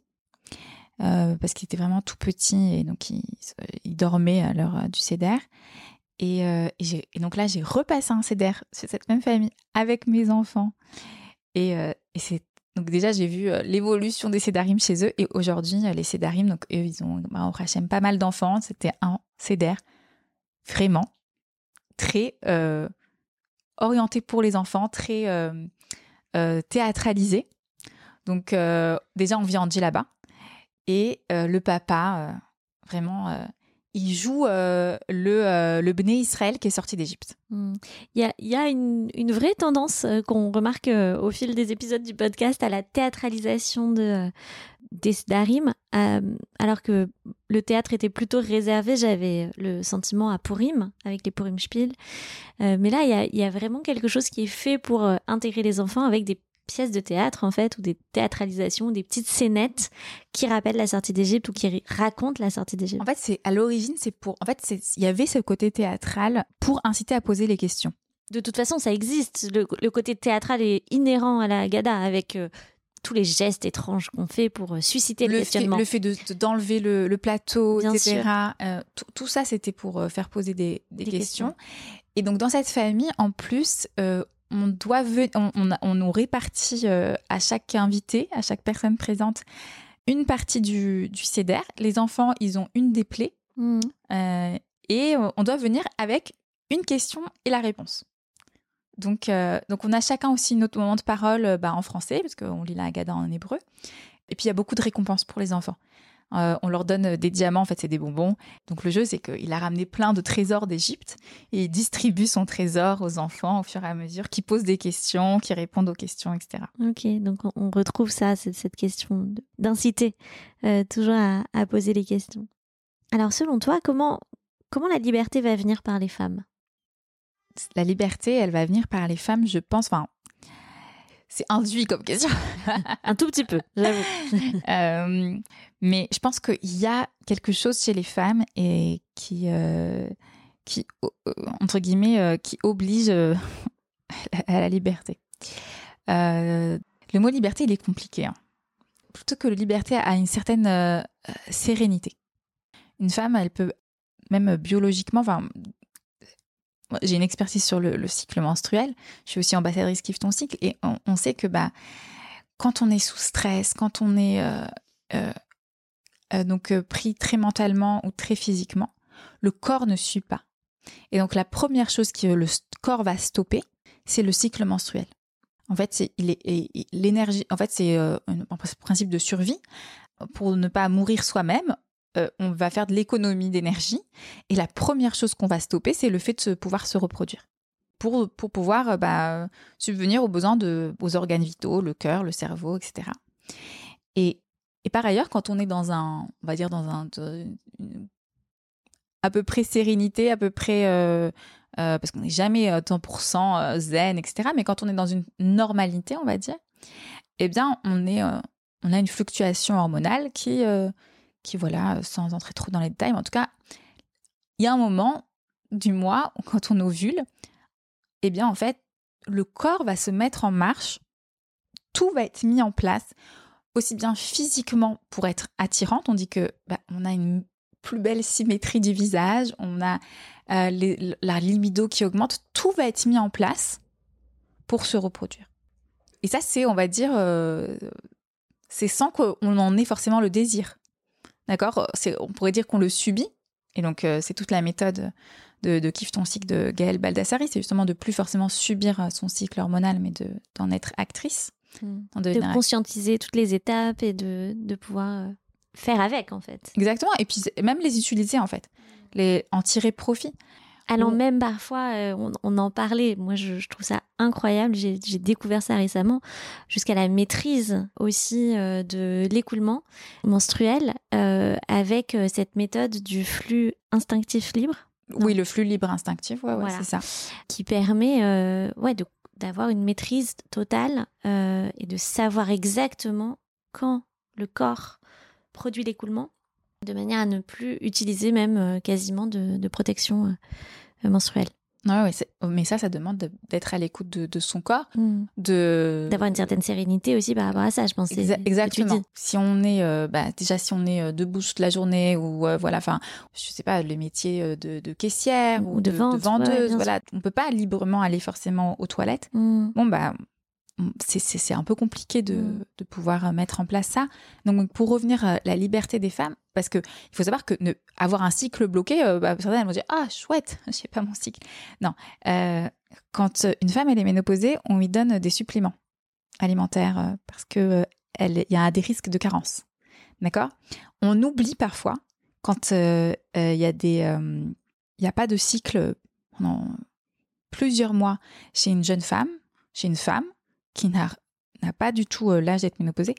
Speaker 2: euh, parce qu'ils étaient vraiment tout petits et donc ils, dormaient à l'heure du CEDER. Et, euh, et, donc là, j'ai repassé un CEDER chez cette même famille avec mes enfants. Et, c'est donc déjà, j'ai vu l'évolution des Cédarim chez eux. Et aujourd'hui, les Cédarim, donc eux, ils ont, bah, pas mal d'enfants. C'était un CEDER vraiment très euh, orienté pour les enfants, très euh, théâtralisé. Donc déjà, on vit en djellaba. Et le papa, vraiment il joue euh, le, euh, le Israël qui est sorti d'Égypte.
Speaker 1: Hmm. Il y a, y a une, une, vraie tendance euh, qu'on remarque au fil des épisodes du podcast à la théâtralisation de, des Darim, alors que le théâtre était plutôt réservé. J'avais le sentiment à Purim, avec les Purim Spiel. mais là, il y a, y a, vraiment quelque chose qui est fait pour intégrer les enfants avec des pièces de théâtre en fait ou des théâtralisations, des petites scénettes qui rappellent la sortie d'Égypte ou qui racontent la sortie d'Égypte.
Speaker 2: En fait, c'est à l'origine, c'est pour en fait, il y avait ce côté théâtral pour inciter à poser les questions.
Speaker 1: De toute façon, ça existe. Le, côté théâtral est inhérent à la Gada avec euh, tous les gestes étranges qu'on fait pour euh, susciter le, questionnement.
Speaker 2: le fait de d'enlever le, plateau, etc. Euh, tout, ça, c'était pour faire poser des, questions. Et donc dans cette famille, en plus, on doit on, nous répartit euh, à chaque invité, à chaque personne présente, une partie du, du CEDER. Les enfants, ils ont une des plaies. Mmh. Euh, et on doit venir avec une question et la réponse. Donc, euh, donc on a chacun aussi notre moment de parole bah, en français, parce qu'on lit la Haggadah en hébreu. Et puis il y a beaucoup de récompenses pour les enfants. Euh, on leur donne des diamants, en fait, c'est des bonbons. Donc le jeu, c'est qu'il a ramené plein de trésors d'Égypte et il distribue son trésor aux enfants au fur et à mesure, qui posent des questions, qui répondent aux questions, etc.
Speaker 1: Ok, donc on retrouve ça, cette question d'inciter euh, toujours à, poser les questions. Alors selon toi, comment, comment la liberté va venir par les femmes?
Speaker 2: La liberté, elle va venir par les femmes, je pense. Enfin, c'est induit comme question.
Speaker 1: un tout petit peu, j'avoue.
Speaker 2: Euh, mais je pense qu'il y a quelque chose chez les femmes et qui, euh, euh, entre guillemets, qui oblige à la liberté. le mot liberté, il est compliqué. Hein. Plutôt que liberté a une certaine sérénité. Une femme, elle peut même biologiquement, j'ai une expertise sur le, cycle menstruel. Je suis aussi ambassadrice Kiffe ton cycle et on, sait que bah quand on est sous stress, quand on est euh, euh, euh, donc pris très mentalement ou très physiquement, le corps ne suit pas. Et donc la première chose que le corps va stopper, c'est le cycle menstruel. En fait, c'est l'énergie. En fait, c'est un principe de survie pour ne pas mourir soi-même. Euh, on va faire de l'économie d'énergie. Et la première chose qu'on va stopper, c'est le fait de pouvoir se reproduire. Pour, pour pouvoir euh, bah, subvenir aux besoins de, aux organes vitaux, le cœur, le cerveau, etc. Et, et, par ailleurs, quand on est dans un, on va dire dans un, à peu près sérénité, à peu près, euh, parce qu'on n'est jamais 100% zen, etc. Mais quand on est dans une normalité, on va dire, eh bien, on est, on a une fluctuation hormonale qui qui, voilà, sans entrer trop dans les détails, mais en tout cas, il y a un moment du mois où quand on ovule, eh bien, en fait, le corps va se mettre en marche, tout va être mis en place, aussi bien physiquement pour être attirante. On dit que bah, on a une plus belle symétrie du visage, on a euh, la libido qui augmente, tout va être mis en place pour se reproduire. Et ça, c'est, on va dire, euh, c'est sans qu'on en ait forcément le désir. D'accord? On pourrait dire qu'on le subit. Et donc, euh, c'est toute la méthode de, de ton cycle de Gaëlle Baldassari. C'est justement de plus forcément subir son cycle hormonal, mais d'en être actrice.
Speaker 1: Hmm. De conscientiser toutes les étapes et de, de pouvoir euh, faire avec, en fait.
Speaker 2: Exactement. Et puis, même les utiliser, en fait. Les, en tirer profit.
Speaker 1: Allant même parfois, euh, on, en parlait, moi je, trouve ça incroyable, j'ai découvert ça récemment, jusqu'à la maîtrise aussi euh, de l'écoulement menstruel euh, avec cette méthode du flux instinctif libre.
Speaker 2: Oui, le flux libre instinctif, ouais, c'est ça.
Speaker 1: Qui permet ouais, d'avoir une maîtrise totale et de savoir exactement quand le corps produit l'écoulement de manière à ne plus utiliser même euh, quasiment de, protection euh, menstruelle.
Speaker 2: Ouais, mais ça, ça demande d'être à l'écoute de, son corps, hmm.
Speaker 1: de d'avoir une certaine sérénité aussi par rapport à ça, je pense.
Speaker 2: exactement. Si on est, euh, bah, déjà, si on est debout toute la journée ou voilà, enfin, je sais pas, les métiers de, caissière ou, de, vendeuse, voilà, on peut pas librement aller forcément aux toilettes. Hmm. Bon bah, c'est un peu compliqué de, mm. de, pouvoir euh, mettre en place ça. Donc, pour revenir à la liberté des femmes, parce que il faut savoir que ne, avoir un cycle bloqué, euh, bah, certaines vont dire ah chouette, je sais pas mon cycle. Non, euh, quand une femme elle est ménopausée, on lui donne des suppléments. alimentaire parce que il y a des risques de carence. D'accord? On oublie parfois quand il y a des il n'y a pas de cycle pendant plusieurs mois chez une jeune femme, chez une femme qui n'a pas du tout l'âge d'être ménopausée,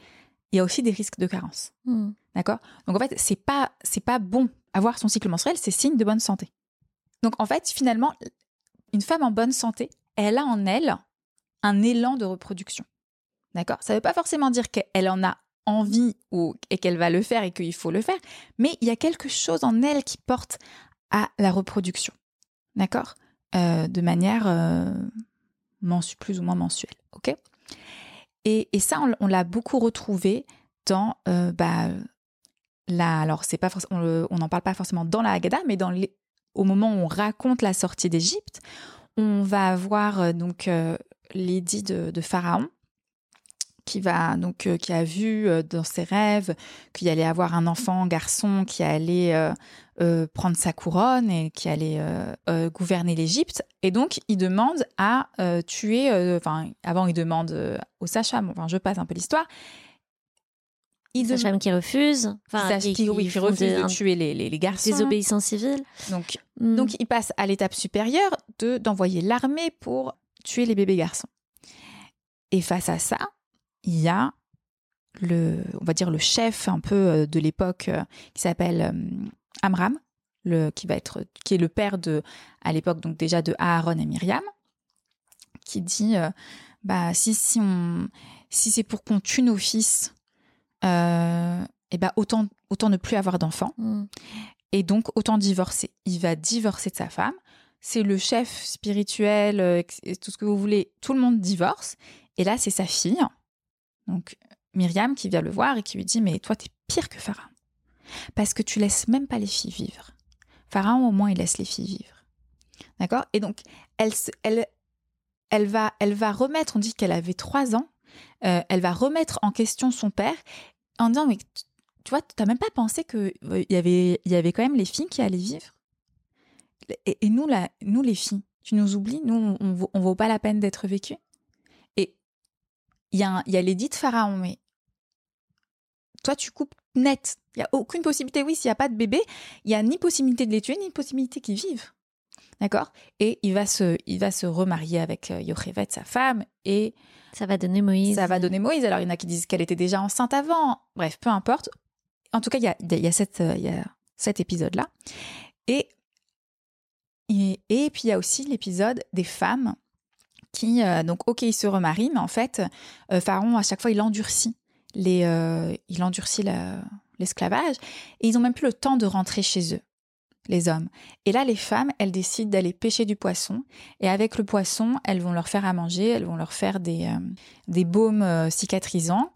Speaker 2: il y a aussi des risques de carence. Hmm. D'accord? Donc en fait, c'est pas c'est pas bon avoir son cycle menstruel, c'est signe de bonne santé. Donc en fait, finalement, une femme en bonne santé, elle a en elle un élan de reproduction. D'accord? Ça ne veut pas forcément dire qu'elle en a envie ou, et qu'elle va le faire et qu'il faut le faire, mais il y a quelque chose en elle qui porte à la reproduction. D'accord? Euh, De manière euh, plus ou moins mensuelle. OK? Et, ça, on, l'a beaucoup retrouvé dans euh, bah, la. Alors, c'est pas on n'en parle pas forcément dans la Haggadah, mais dans les, au moment où on raconte la sortie d'Égypte, on va avoir euh, donc euh, l'édit de, Pharaon qui va donc qui a vu dans ses rêves qu'il allait avoir un enfant garçon qui allait prendre sa couronne et qui allait gouverner l'Égypte et donc il demande à tuer enfin avant il demande au Sacham enfin je passe un peu l'histoire
Speaker 1: il Sacham qui refuse,
Speaker 2: enfin, qui, qui, refuse de, tuer les, les, les, garçons.
Speaker 1: Désobéissance civile.
Speaker 2: Donc, hmm. donc il passe à l'étape supérieure de d'envoyer l'armée pour tuer les bébés garçons. Et face à ça, il y a le, on va dire le chef un peu euh, de l'époque euh, qui s'appelle euh, Amram, le, qui va être, qui est le père de, à l'époque donc déjà de Aaron et Myriam, qui dit, bah si si on, si c'est pour qu'on tue nos fils euh, et ben autant, autant ne plus avoir d'enfants. Mm. Et donc, autant divorcer. Il va divorcer de sa femme. C'est le chef spirituel, tout ce que vous voulez. Tout le monde divorce. Et là, c'est sa fille, donc Myriam, qui vient le voir et qui lui dit Mais toi, t'es pire que Pharaon. Parce que tu laisses même pas les filles vivre. Pharaon, au moins, il laisse les filles vivre. D'accord? Et donc, elle, elle, elle, va, elle va remettre, on dit qu'elle avait trois ans, euh, elle va remettre en question son père en disant mais tu vois, tu n'as même pas pensé qu'il euh, y avait, y avait quand même les filles qui allaient vivre? Et, nous, là, nous, les filles, tu nous oublies, nous, on ne vaut pas la peine d'être vécues? Il y a, y a l'édit de Pharaon, mais toi, tu coupes net. Il n'y a aucune possibilité. Oui, s'il n'y a pas de bébé, il n'y a ni possibilité de les tuer, ni possibilité qu'ils vivent. D'accord? Et il va, se, il va se remarier avec euh, Yochevet, sa femme, et
Speaker 1: ça va donner Moïse.
Speaker 2: Ça va donner Moïse. Alors, il y en a qui disent qu'elle était déjà enceinte avant. Bref, peu importe. En tout cas, il y a, il y a, cette, il y a cet épisode-là. Et, et, et, puis, il y a aussi l'épisode des femmes qui, euh, donc, ok, ils se remarient, mais en fait, euh, Pharaon, à chaque fois, il endurcit, euh, il endurcit l'esclavage. Et ils n'ont même plus le temps de rentrer chez eux les hommes. Et là, les femmes, elles décident d'aller pêcher du poisson. Et avec le poisson, elles vont leur faire à manger, elles vont leur faire des, baumes cicatrisants.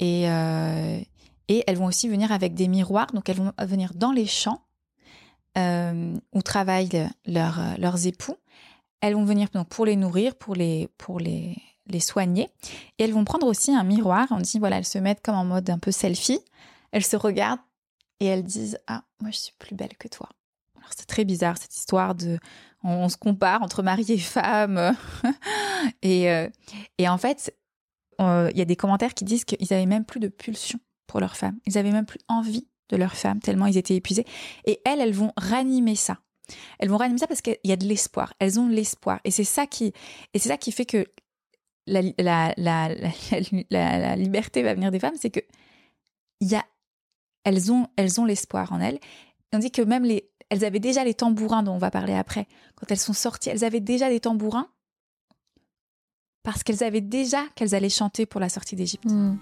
Speaker 2: Et elles vont aussi venir avec des miroirs. Donc, elles vont venir dans les champs où travaillent leurs époux. Elles vont venir donc, pour les nourrir, pour les, pour les, les soigner. Et elles vont prendre aussi un miroir. On dit, voilà, elles se mettent comme en mode un peu selfie. Elles se regardent et elles disent, ah, moi, je suis plus belle que toi c'est très bizarre cette histoire de on, se compare entre mari et femme et, euh, et en fait il y a des commentaires qui disent qu'ils avaient même plus de pulsion pour leur femme ils avaient même plus envie de leur femme tellement ils étaient épuisés et elles elles vont ranimer ça elles vont ranimer ça parce qu'il y a de l'espoir elles ont l'espoir et c'est ça qui ça qui fait que la, la, la, la, liberté va venir des femmes c'est que y a elles ont elles ont l'espoir en elles on dit que même les elles avaient déjà les tambourins dont on va parler après. Quand elles sont sorties, elles avaient déjà des tambourins parce qu'elles avaient déjà qu'elles allaient chanter pour la sortie d'Égypte. Hmm.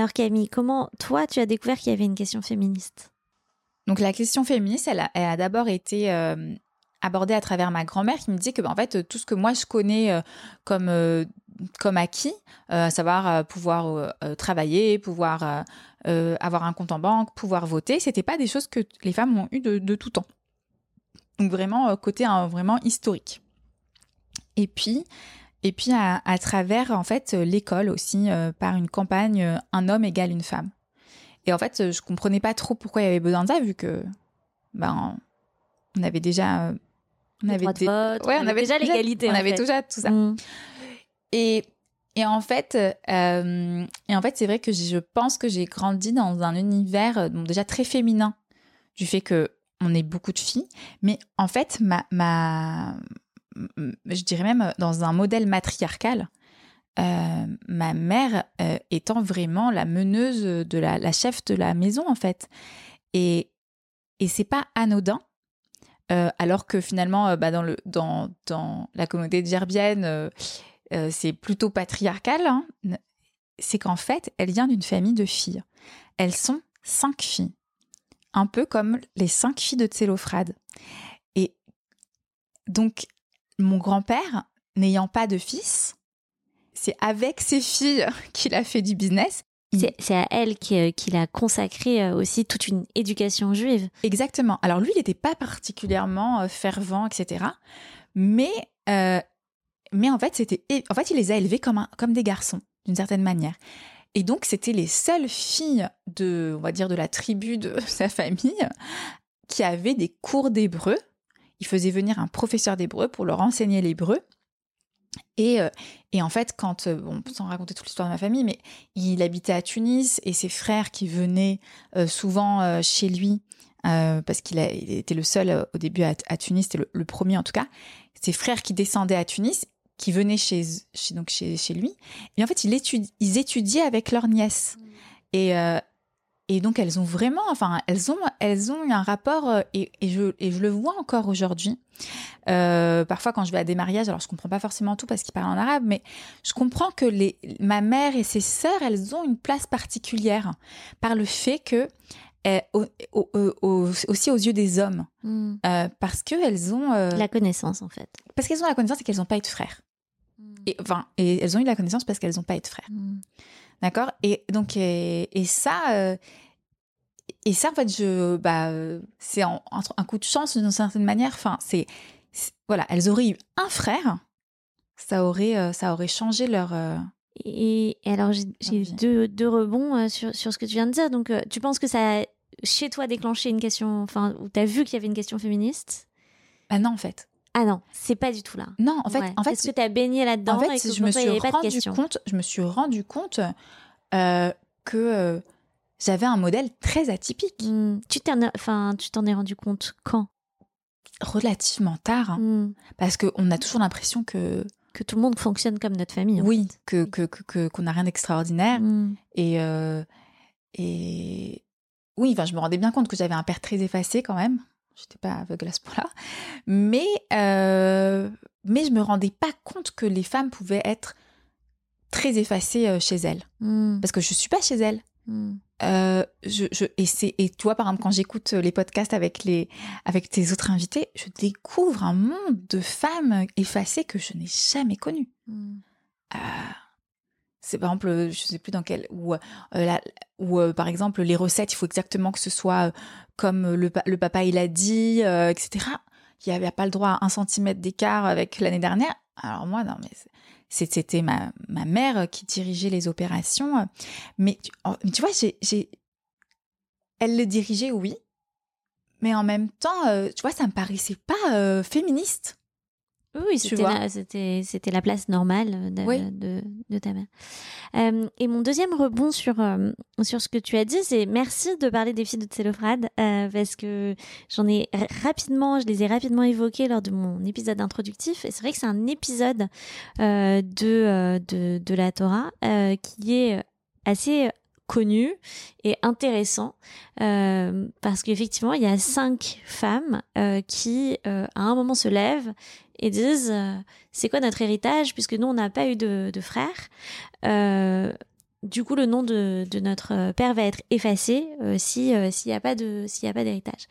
Speaker 1: Alors Camille, comment toi tu as découvert qu'il y avait une question féministe?
Speaker 2: Donc la question féministe, elle a, d'abord été euh, abordé à travers ma grand-mère qui me dit que, bah, en fait, tout ce que moi je connais euh, comme, euh, comme acquis, à savoir pouvoir travailler, pouvoir avoir un compte en banque, pouvoir voter, c'était pas des choses que les femmes ont eues de, tout temps. Donc vraiment côté hein, vraiment historique. Et puis et puis à, à travers en fait l'école aussi par une campagne un homme égale une femme. Et en fait, je comprenais pas trop pourquoi il y avait besoin de ça, vu que ben, on avait déjà.
Speaker 1: On avait, vote,
Speaker 2: Ouais,
Speaker 1: on avait déjà l'égalité.
Speaker 2: On
Speaker 1: en
Speaker 2: avait
Speaker 1: fait.
Speaker 2: déjà tout ça.
Speaker 1: Mm.
Speaker 2: Et, et en fait, euh, et en fait, c'est vrai que je pense que j'ai grandi dans un univers euh, bon, déjà très féminin, du fait que on est beaucoup de filles, mais en fait, ma, ma, je dirais même dans un modèle matriarcal. euh, ma mère euh, étant vraiment la meneuse de la, la chef de la maison en fait et et c'est pas anodin euh, alors que finalement euh, bah, dans le dans dans la communauté euh, euh, c'est plutôt patriarcal, hein, c'est qu'en fait, elle vient d'une famille de filles. Elles sont cinq filles, un peu comme les cinq filles de Tsélophrade. Et donc, mon grand-père, n'ayant pas de fils, c'est avec ses filles qu'il a fait du business.
Speaker 1: C'est à elle euh, qu'il a consacré euh, aussi toute une éducation juive.
Speaker 2: Exactement. Alors lui, il n'était pas particulièrement euh, fervent, etc. Mais, euh, mais en fait, c'était, en fait, il les a élevés comme, un- comme des garçons, d'une certaine manière. Et donc, c'était les seules filles de, on va dire, de la tribu de sa famille qui avaient des cours d'hébreu. Il faisait venir un professeur d'hébreu pour leur enseigner l'hébreu. Et, euh, et en fait, quand, euh, bon, sans raconter toute l'histoire de ma famille, mais il habitait à Tunis et ses frères qui venaient euh, souvent euh, chez lui, parce qu'il il était le seul au début à, à Tunis, c'était le, le premier en tout cas, ses frères qui descendaient à Tunis, qui venaient chez, chez, donc chez, chez lui, et en fait, il ils étudiaient avec leur nièce. Et, euh, et donc, elles ont vraiment, enfin, elles ont, elles ont eu un rapport, euh, et, et, je, et je le vois encore aujourd'hui. Euh, parfois, quand je vais à des mariages, alors je comprends pas forcément tout parce qu'ils parlent en arabe, mais je comprends que les, ma mère et ses sœurs, elles ont une place particulière par le fait que, euh, au- au- au- au- aussi aux yeux des hommes,
Speaker 1: Mm.
Speaker 2: euh, parce qu'elles ont, euh,
Speaker 1: La connaissance, en fait.
Speaker 2: parce qu'elles ont la connaissance et qu'elles n'ont pas eu de frères. Et, enfin, et elles ont eu la connaissance parce qu'elles n'ont pas eu de frères.
Speaker 1: Mm.
Speaker 2: D'accord? Et donc, et, et ça, euh, et ça, en fait, je, bah, c'est un, coup de chance d'une certaine manière. Enfin, c'est, voilà, elles auraient eu un frère, ça aurait, euh, ça aurait changé leur. euh,
Speaker 1: Et, et alors, j'ai deux, deux rebonds sur, sur ce que tu viens de dire. Donc, tu penses que ça a, chez toi, déclenché une question, enfin, où tu as vu qu'il y avait une question féministe?
Speaker 2: Bah non, en fait.
Speaker 1: Ah non, c'est pas du tout là.
Speaker 2: Non, en fait,
Speaker 1: Ouais.
Speaker 2: en fait,
Speaker 1: Est-ce que tu as baigné là-dedans
Speaker 2: en
Speaker 1: et
Speaker 2: fait,
Speaker 1: que
Speaker 2: je me suis rendu compte, je me suis rendu compte euh, que euh, j'avais un modèle très atypique,
Speaker 1: Mm. Tu t'en enfin, tu t'en es rendu compte quand?
Speaker 2: Relativement tard, hein,
Speaker 1: Mm.
Speaker 2: parce qu'on a toujours l'impression que
Speaker 1: Que tout le monde fonctionne comme notre famille.
Speaker 2: oui, que que que- que- qu'on n'a rien d'extraordinaire.
Speaker 1: fait. Mm.
Speaker 2: Et, euh, et oui, enfin, je me rendais bien compte que j'avais un père très effacé quand même. J'étais pas aveugle à ce point-là. Mais, euh, mais je me rendais pas compte que les femmes pouvaient être très effacées euh, chez elles.
Speaker 1: Mm.
Speaker 2: Parce que je suis pas chez elles.
Speaker 1: Mm.
Speaker 2: Euh, je, je, et, c'est, et toi, par exemple, quand j'écoute les podcasts avec, les, avec tes autres invités, je découvre un monde de femmes effacées que je n'ai jamais connu.
Speaker 1: Mm.
Speaker 2: Euh, c'est par exemple, euh, je sais plus dans quel, ou, euh, ou euh, par exemple les recettes, il faut exactement que ce soit euh, comme le, le papa il a dit, euh, etc. Il n'y avait pas le droit à un centimètre d'écart avec l'année dernière. Alors moi, non, mais c'était ma, ma mère qui dirigeait les opérations. euh, Mais tu, vois, j'ai, elle le dirigeait, oui. Mais en même temps, euh, tu vois, ça me paraissait pas euh, féministe.
Speaker 1: Oui, c'était la, c'était, c'était la place normale de,
Speaker 2: Oui.
Speaker 1: de, de ta mère. Euh, et mon deuxième rebond sur, euh, sur ce que tu as dit, c'est merci de parler des filles de Tsélophrade, euh, parce que j'en ai rapidement, je les ai rapidement évoquées lors de mon épisode introductif. Et c'est vrai que c'est un épisode euh, de, de, de la Torah qui est assez connu et intéressant euh, parce qu'effectivement il y a cinq femmes euh, qui euh, à un moment se lèvent et disent c'est quoi notre héritage puisque nous on n'a pas eu de, de frères. Du coup le nom de, notre père va être effacé si s'il n'y a pas de s'il a pas d'héritage.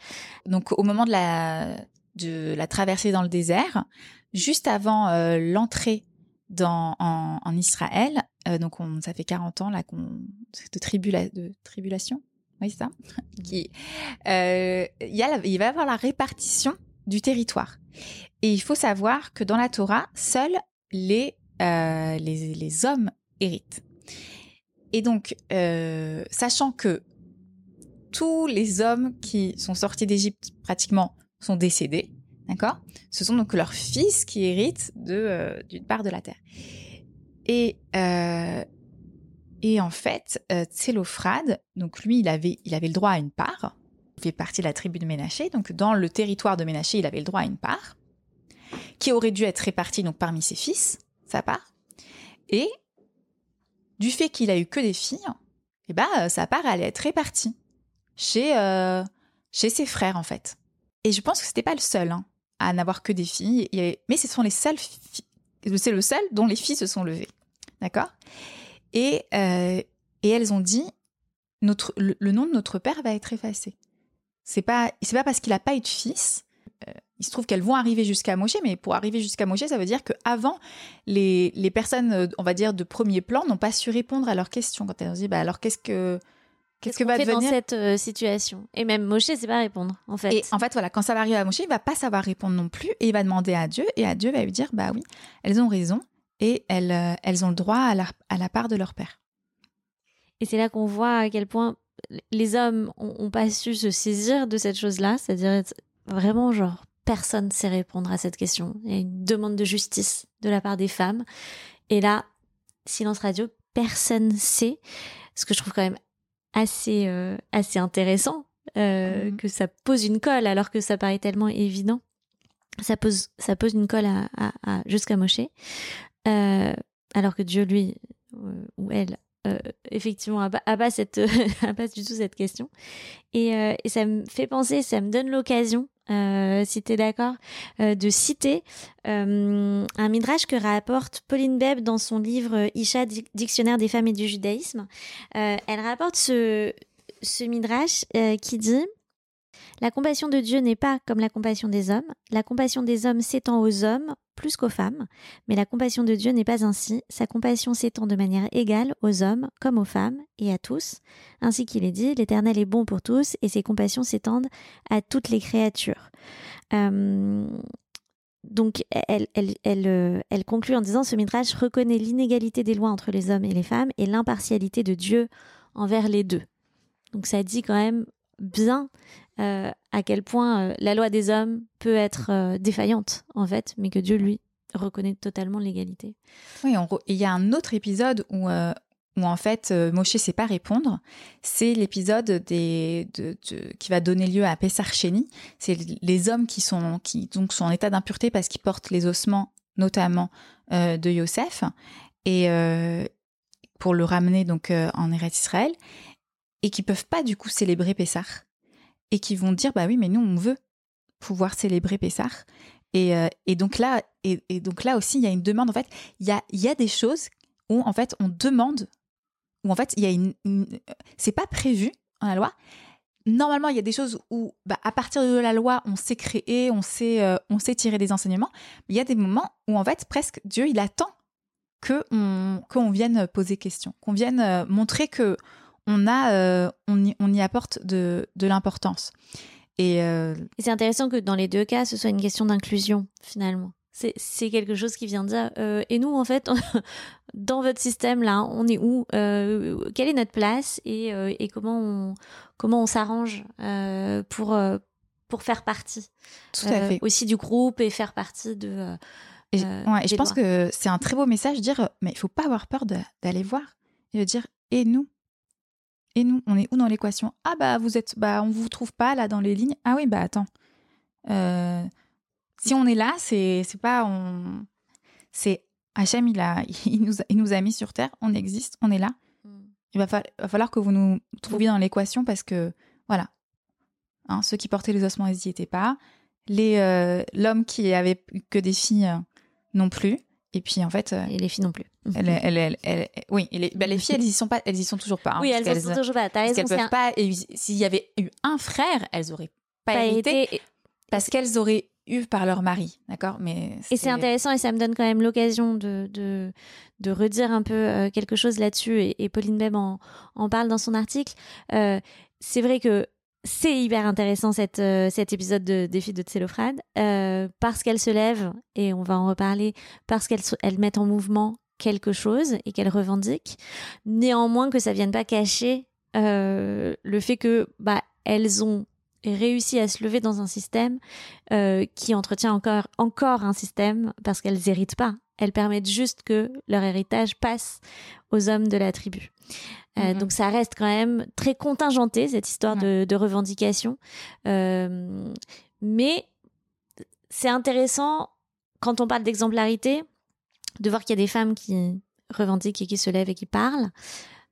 Speaker 2: Donc au moment de la, de la traversée dans le désert, juste avant l'entrée en, Israël, euh, donc on, ça fait 40 ans là qu'on de, tribula, de tribulation, oui ça, euh, il, va y avoir la répartition du territoire. Et il faut savoir que dans la Torah, seuls les, euh, les, hommes héritent. Et donc, sachant que tous les hommes qui sont sortis d'Égypte pratiquement sont décédés. D'accord? Ce sont donc leurs fils qui héritent euh, d'une part de la terre. Et, euh, en fait, euh, Tsélophrade, donc lui, il avait, il avait le droit à une part. Il fait partie de la tribu de Ménaché. Donc dans le territoire de Ménaché, il avait le droit à une part qui aurait dû être répartie donc parmi ses fils, sa part. Et du fait qu'il a eu que des filles, eh ben, sa part allait être répartie chez, chez ses frères en fait. Et je pense que c'était pas le seul. Hein à n'avoir que des filles. Mais ce sont les seules c'est le seul dont les filles se sont levées. D'accord? Et, euh, et elles ont dit notre, le, nom de notre père va être effacé. C'est pas, pas parce qu'il n'a pas eu de fils. Euh, il se trouve qu'elles vont arriver jusqu'à Moshe, mais pour arriver jusqu'à Moshe, ça veut dire qu'avant, les, les personnes, on va dire, de premier plan n'ont pas su répondre à leurs questions. Quand elles ont dit, bah alors qu'est-ce que
Speaker 1: Qu'est-ce que va fait devenir dans cette euh, situation? Et même Moshe sait pas répondre, en fait.
Speaker 2: Et en fait, voilà, quand ça va arriver à Moshe, il va pas savoir répondre non plus, et il va demander à Dieu, et à Dieu va lui dire, bah oui, elles ont raison, et elles, euh, elles ont le droit à la, à la part de leur père.
Speaker 1: Et c'est là qu'on voit à quel point les hommes ont, pas su se saisir de cette chose-là, c'est-à-dire vraiment genre personne sait répondre à cette question. Il y a une demande de justice de la part des femmes, et là, silence radio, personne sait. Ce que je trouve quand même assez, euh, assez intéressant, euh, mmh. que ça pose une colle alors que ça paraît tellement évident. Ça pose, ça pose une colle à, à, jusqu'à Moshe, euh, alors que Dieu, lui, ou elle, effectivement, a pas, cette, a pas du tout cette question. Et, et, ça me fait penser, ça me donne l'occasion, si tu es d'accord, de citer un midrash que rapporte Pauline Beb dans son livre Isha, Dictionnaire des femmes et du judaïsme. elle rapporte ce, ce midrash qui dit la compassion de Dieu n'est pas comme la compassion des hommes. La compassion des hommes s'étend aux hommes plus qu'aux femmes, mais la compassion de Dieu n'est pas ainsi. Sa compassion s'étend de manière égale aux hommes comme aux femmes et à tous. Ainsi qu'il est dit, l'Éternel est bon pour tous et ses compassions s'étendent à toutes les créatures. Euh, donc, elle, euh, elle, conclut en disant ce midrash reconnaît l'inégalité des lois entre les hommes et les femmes et l'impartialité de Dieu envers les deux. Donc, ça dit quand même bien euh, à quel point euh, la loi des hommes peut être euh, défaillante, en fait, mais que Dieu, lui, reconnaît totalement l'égalité.
Speaker 2: Oui, il y a un autre épisode où, où en fait, Moshe ne sait pas répondre. C'est l'épisode qui va donner lieu à Pessar Chéni. C'est les hommes qui sont, qui, donc, sont en état d'impureté parce qu'ils portent les ossements, notamment de Yosef, et pour le ramener donc en Eretz Israël et qui peuvent pas du coup célébrer Pessah et qui vont dire bah oui mais nous on veut pouvoir célébrer Pessah. Et, euh, et donc là et, donc là aussi il y a une demande en fait. Il y a, y a des choses où en fait on demande où en fait il y a une, c'est pas prévu dans la loi. Normalement il y a des choses où bah, à partir de la loi on sait créer on sait euh, on sait tirer des enseignements. Mais il y a des moments où en fait presque Dieu il attend que on qu'on vienne poser question qu'on vienne euh, montrer que on, a, euh, on, y, apporte de, l'importance.
Speaker 1: Euh, Et, c'est intéressant que dans les deux cas, ce soit une question d'inclusion, finalement. C'est quelque chose qui vient dire. Euh, et nous, en fait, dans votre système, là, on est où Quelle est notre place Et, comment on, comment on s'arrange pour, pour faire partie
Speaker 2: Tout à fait.
Speaker 1: aussi du groupe et faire partie de.
Speaker 2: et, je pense que c'est un très beau message de dire mais il faut pas avoir peur d'aller voir et de dire et nous et nous, on est où dans l'équation? Ah bah vous êtes, bah on vous trouve pas là dans les lignes. Ah oui bah attends. Euh, si on est là, c'est c'est pas on, c'est Hachem il a il nous a, il nous a mis sur terre. On existe, on est là. Hmm. Il va, va, falloir que vous nous trouviez dans l'équation parce que voilà, hein, ceux qui portaient les ossements, ils n'y étaient pas. Les euh, l'homme qui avait que des filles euh, non plus. Et puis en fait,
Speaker 1: et les filles non plus.
Speaker 2: Elle, oui, les, bah, les, filles, elles y sont pas, elles y sont toujours pas. Hein,
Speaker 1: oui, elles y sont toujours pas. T'as raison.
Speaker 2: peuvent pas. S'il y avait eu un frère, elles auraient pas, été, parce qu'elles auraient eu par leur mari, d'accord Mais
Speaker 1: et c'est intéressant et ça me donne quand même l'occasion de, de, de redire un peu euh, quelque chose là-dessus. Et, Pauline Beb en, en, parle dans son article. Euh, c'est vrai que c'est hyper intéressant euh, cet épisode de Défi de Tsélophrade parce qu'elle se lève et on va en reparler parce qu'elle elle met en mouvement quelque chose et qu'elle revendique. Néanmoins, que ça vienne pas cacher euh, le fait que bah elles ont réussi à se lever dans un système euh, qui entretient encore encore un système parce qu'elles héritent pas. Elles permettent juste que leur héritage passe aux hommes de la tribu. Euh,
Speaker 2: Mhm.
Speaker 1: Donc ça reste quand même très contingenté cette histoire
Speaker 2: Ouais.
Speaker 1: de, de revendication, Euh, mais c'est intéressant quand on parle d'exemplarité de voir qu'il y a des femmes qui revendiquent et qui se lèvent et qui parlent.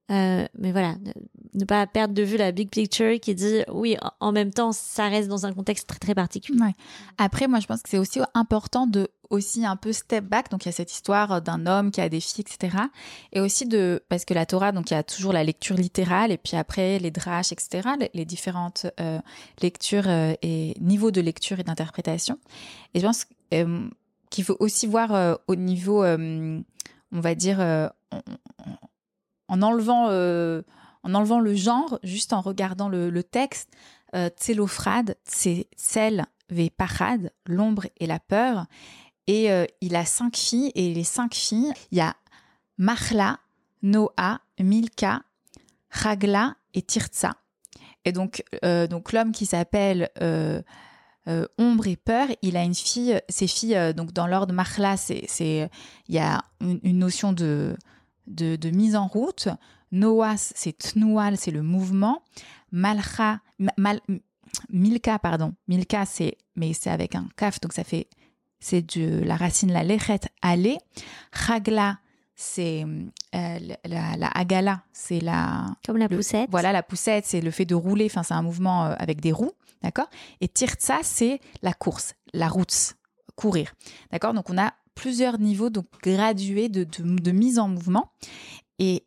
Speaker 1: Euh, mais voilà, ne, ne pas perdre de vue la big picture qui dit oui, en- en même temps, ça reste dans un contexte très très particulier.
Speaker 2: Ouais. Après, moi, je pense que c'est aussi important de aussi un peu step back. Donc, il y a cette histoire d'un homme qui a des filles, etc. Et aussi de parce que la Torah, donc il y a toujours la lecture littérale et puis après les drash, etc. Les, différentes euh, lectures euh, et niveaux de lecture et d'interprétation. Et je pense euh, qu'il faut aussi voir euh, au niveau, euh, on va dire, euh, en, en- en enlevant. euh, en enlevant le genre, juste en regardant le, texte, euh, Tselophrade, c'est Tsel ve Parad, l'ombre et la peur. Et euh, il a cinq filles, et les cinq filles, il y a Mahla, Noah, Milka, Ragla et Tirtsa. Et donc, euh, donc l'homme qui s'appelle euh, Ombre et Peur, il a une fille, ses filles, donc dans l'ordre Mahla, il y a une, notion de, de, mise en route. Noah, c'est Tnoual, c'est le mouvement. Milka, pardon. Milka, c'est, mais c'est avec un kaf, donc ça fait, c'est de la racine la lechet, aller. Ragla, c'est euh, la, la agala, c'est la,
Speaker 1: Comme la
Speaker 2: Le-
Speaker 1: poussette.
Speaker 2: voilà, la poussette, c'est le fait de rouler, enfin, c'est un mouvement euh, avec des roues, d'accord? Et tirtsa, c'est la course, la route, courir, d'accord? Donc, on a plusieurs niveaux donc gradués de, de, de mise en mouvement. Et,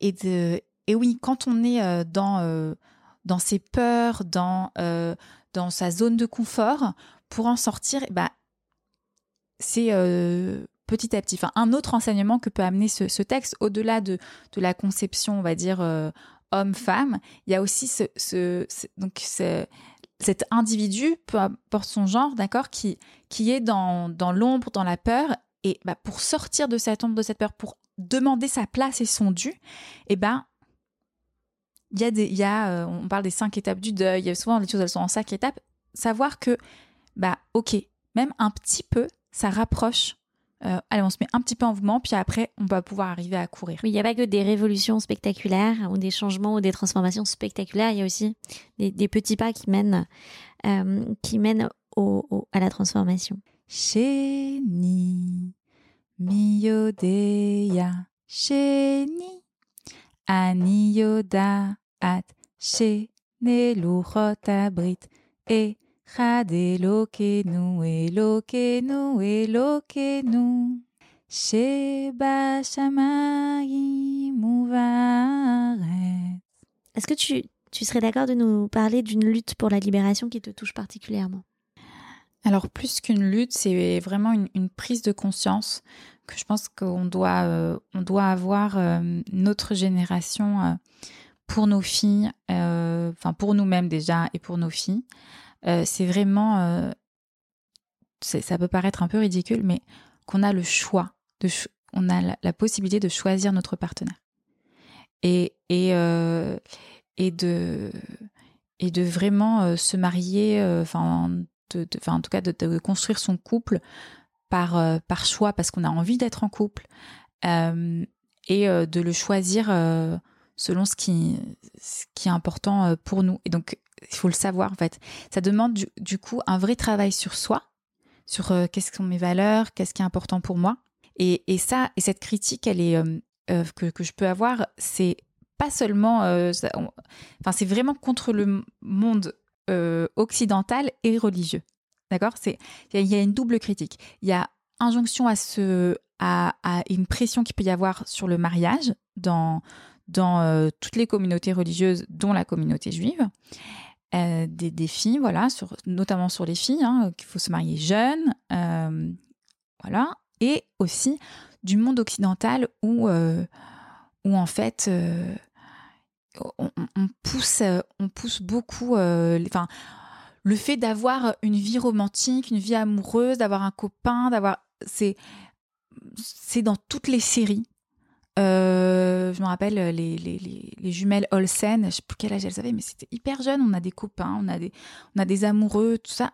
Speaker 2: et, de, et oui, quand on est euh, dans, dans ses peurs, dans, dans sa zone de confort, pour en sortir, eh ben, c'est euh, petit à petit. Un autre enseignement que peut amener ce, texte, au-delà de, de la conception, on va dire, euh, homme-femme, il y a aussi ce, donc ce- cet individu, peu importe son genre, d'accord, qui, qui est dans, dans l'ombre, dans la peur, et bah, pour sortir de cette ombre, de cette peur, pour demander sa place et son dû, et ben il y a des, il y a, euh, on parle des cinq étapes du deuil. Souvent les choses elles sont en cinq étapes. Savoir que, bah, ok, même un petit peu, ça rapproche. Euh, allez, on se met un petit peu en mouvement, puis après, on va pouvoir arriver à courir.
Speaker 1: Oui, il n'y a pas que des révolutions spectaculaires ou des changements ou des transformations spectaculaires. Il y a aussi des, des petits pas qui mènent, euh, qui mènent au- au- à la transformation.
Speaker 2: Miyodeya, aniyoda, at, shene, luchot abrit, e, elokenu, elokenu, elokenu, sheba.
Speaker 1: Est-ce que tu, tu serais d'accord de nous parler d'une lutte pour la libération qui te touche particulièrement?
Speaker 2: Alors, plus qu'une lutte, c'est vraiment une, une prise de conscience que je pense qu'on doit, euh, on doit avoir euh, notre génération euh, pour nos filles, euh, enfin pour nous-mêmes déjà et pour nos filles. Euh, c'est vraiment, euh, ça peut paraître un peu ridicule, mais qu'on a le choix, de on a la, possibilité de choisir notre partenaire et et euh, et de et de vraiment se marier, enfin de, en tout cas de, construire son couple par, par choix, parce qu'on a envie d'être en couple, et de le choisir selon ce qui, ce qui est important pour nous. Et donc, il faut le savoir, en fait. Ça demande du, coup un vrai travail sur soi, sur euh, qu'est-ce que sont mes valeurs, qu'est-ce qui est important pour moi. Et, ça, et cette critique, elle est, euh, euh, que, je peux avoir, c'est pas seulement, euh, enfin, c'est vraiment contre le monde occidental et religieux. D'accord? C'est il y, a- une double critique. Il y a injonction à ce à, une pression qu'il peut y avoir sur le mariage dans dans toutes les communautés religieuses, dont la communauté juive. Euh, des défis, voilà, notamment sur les filles, hein, qu'il faut se marier jeune, euh, voilà, et aussi du monde occidental où, euh, où en fait, on, pousse, on pousse beaucoup, enfin, le fait d'avoir une vie romantique, une vie amoureuse, d'avoir un copain, d'avoir, c'est dans toutes les séries. Euh, je me rappelle les, les, les, les, jumelles Olsen, je sais plus quel âge elles avaient, mais c'était hyper jeune. On a des copains, on a des, on a des amoureux, tout ça.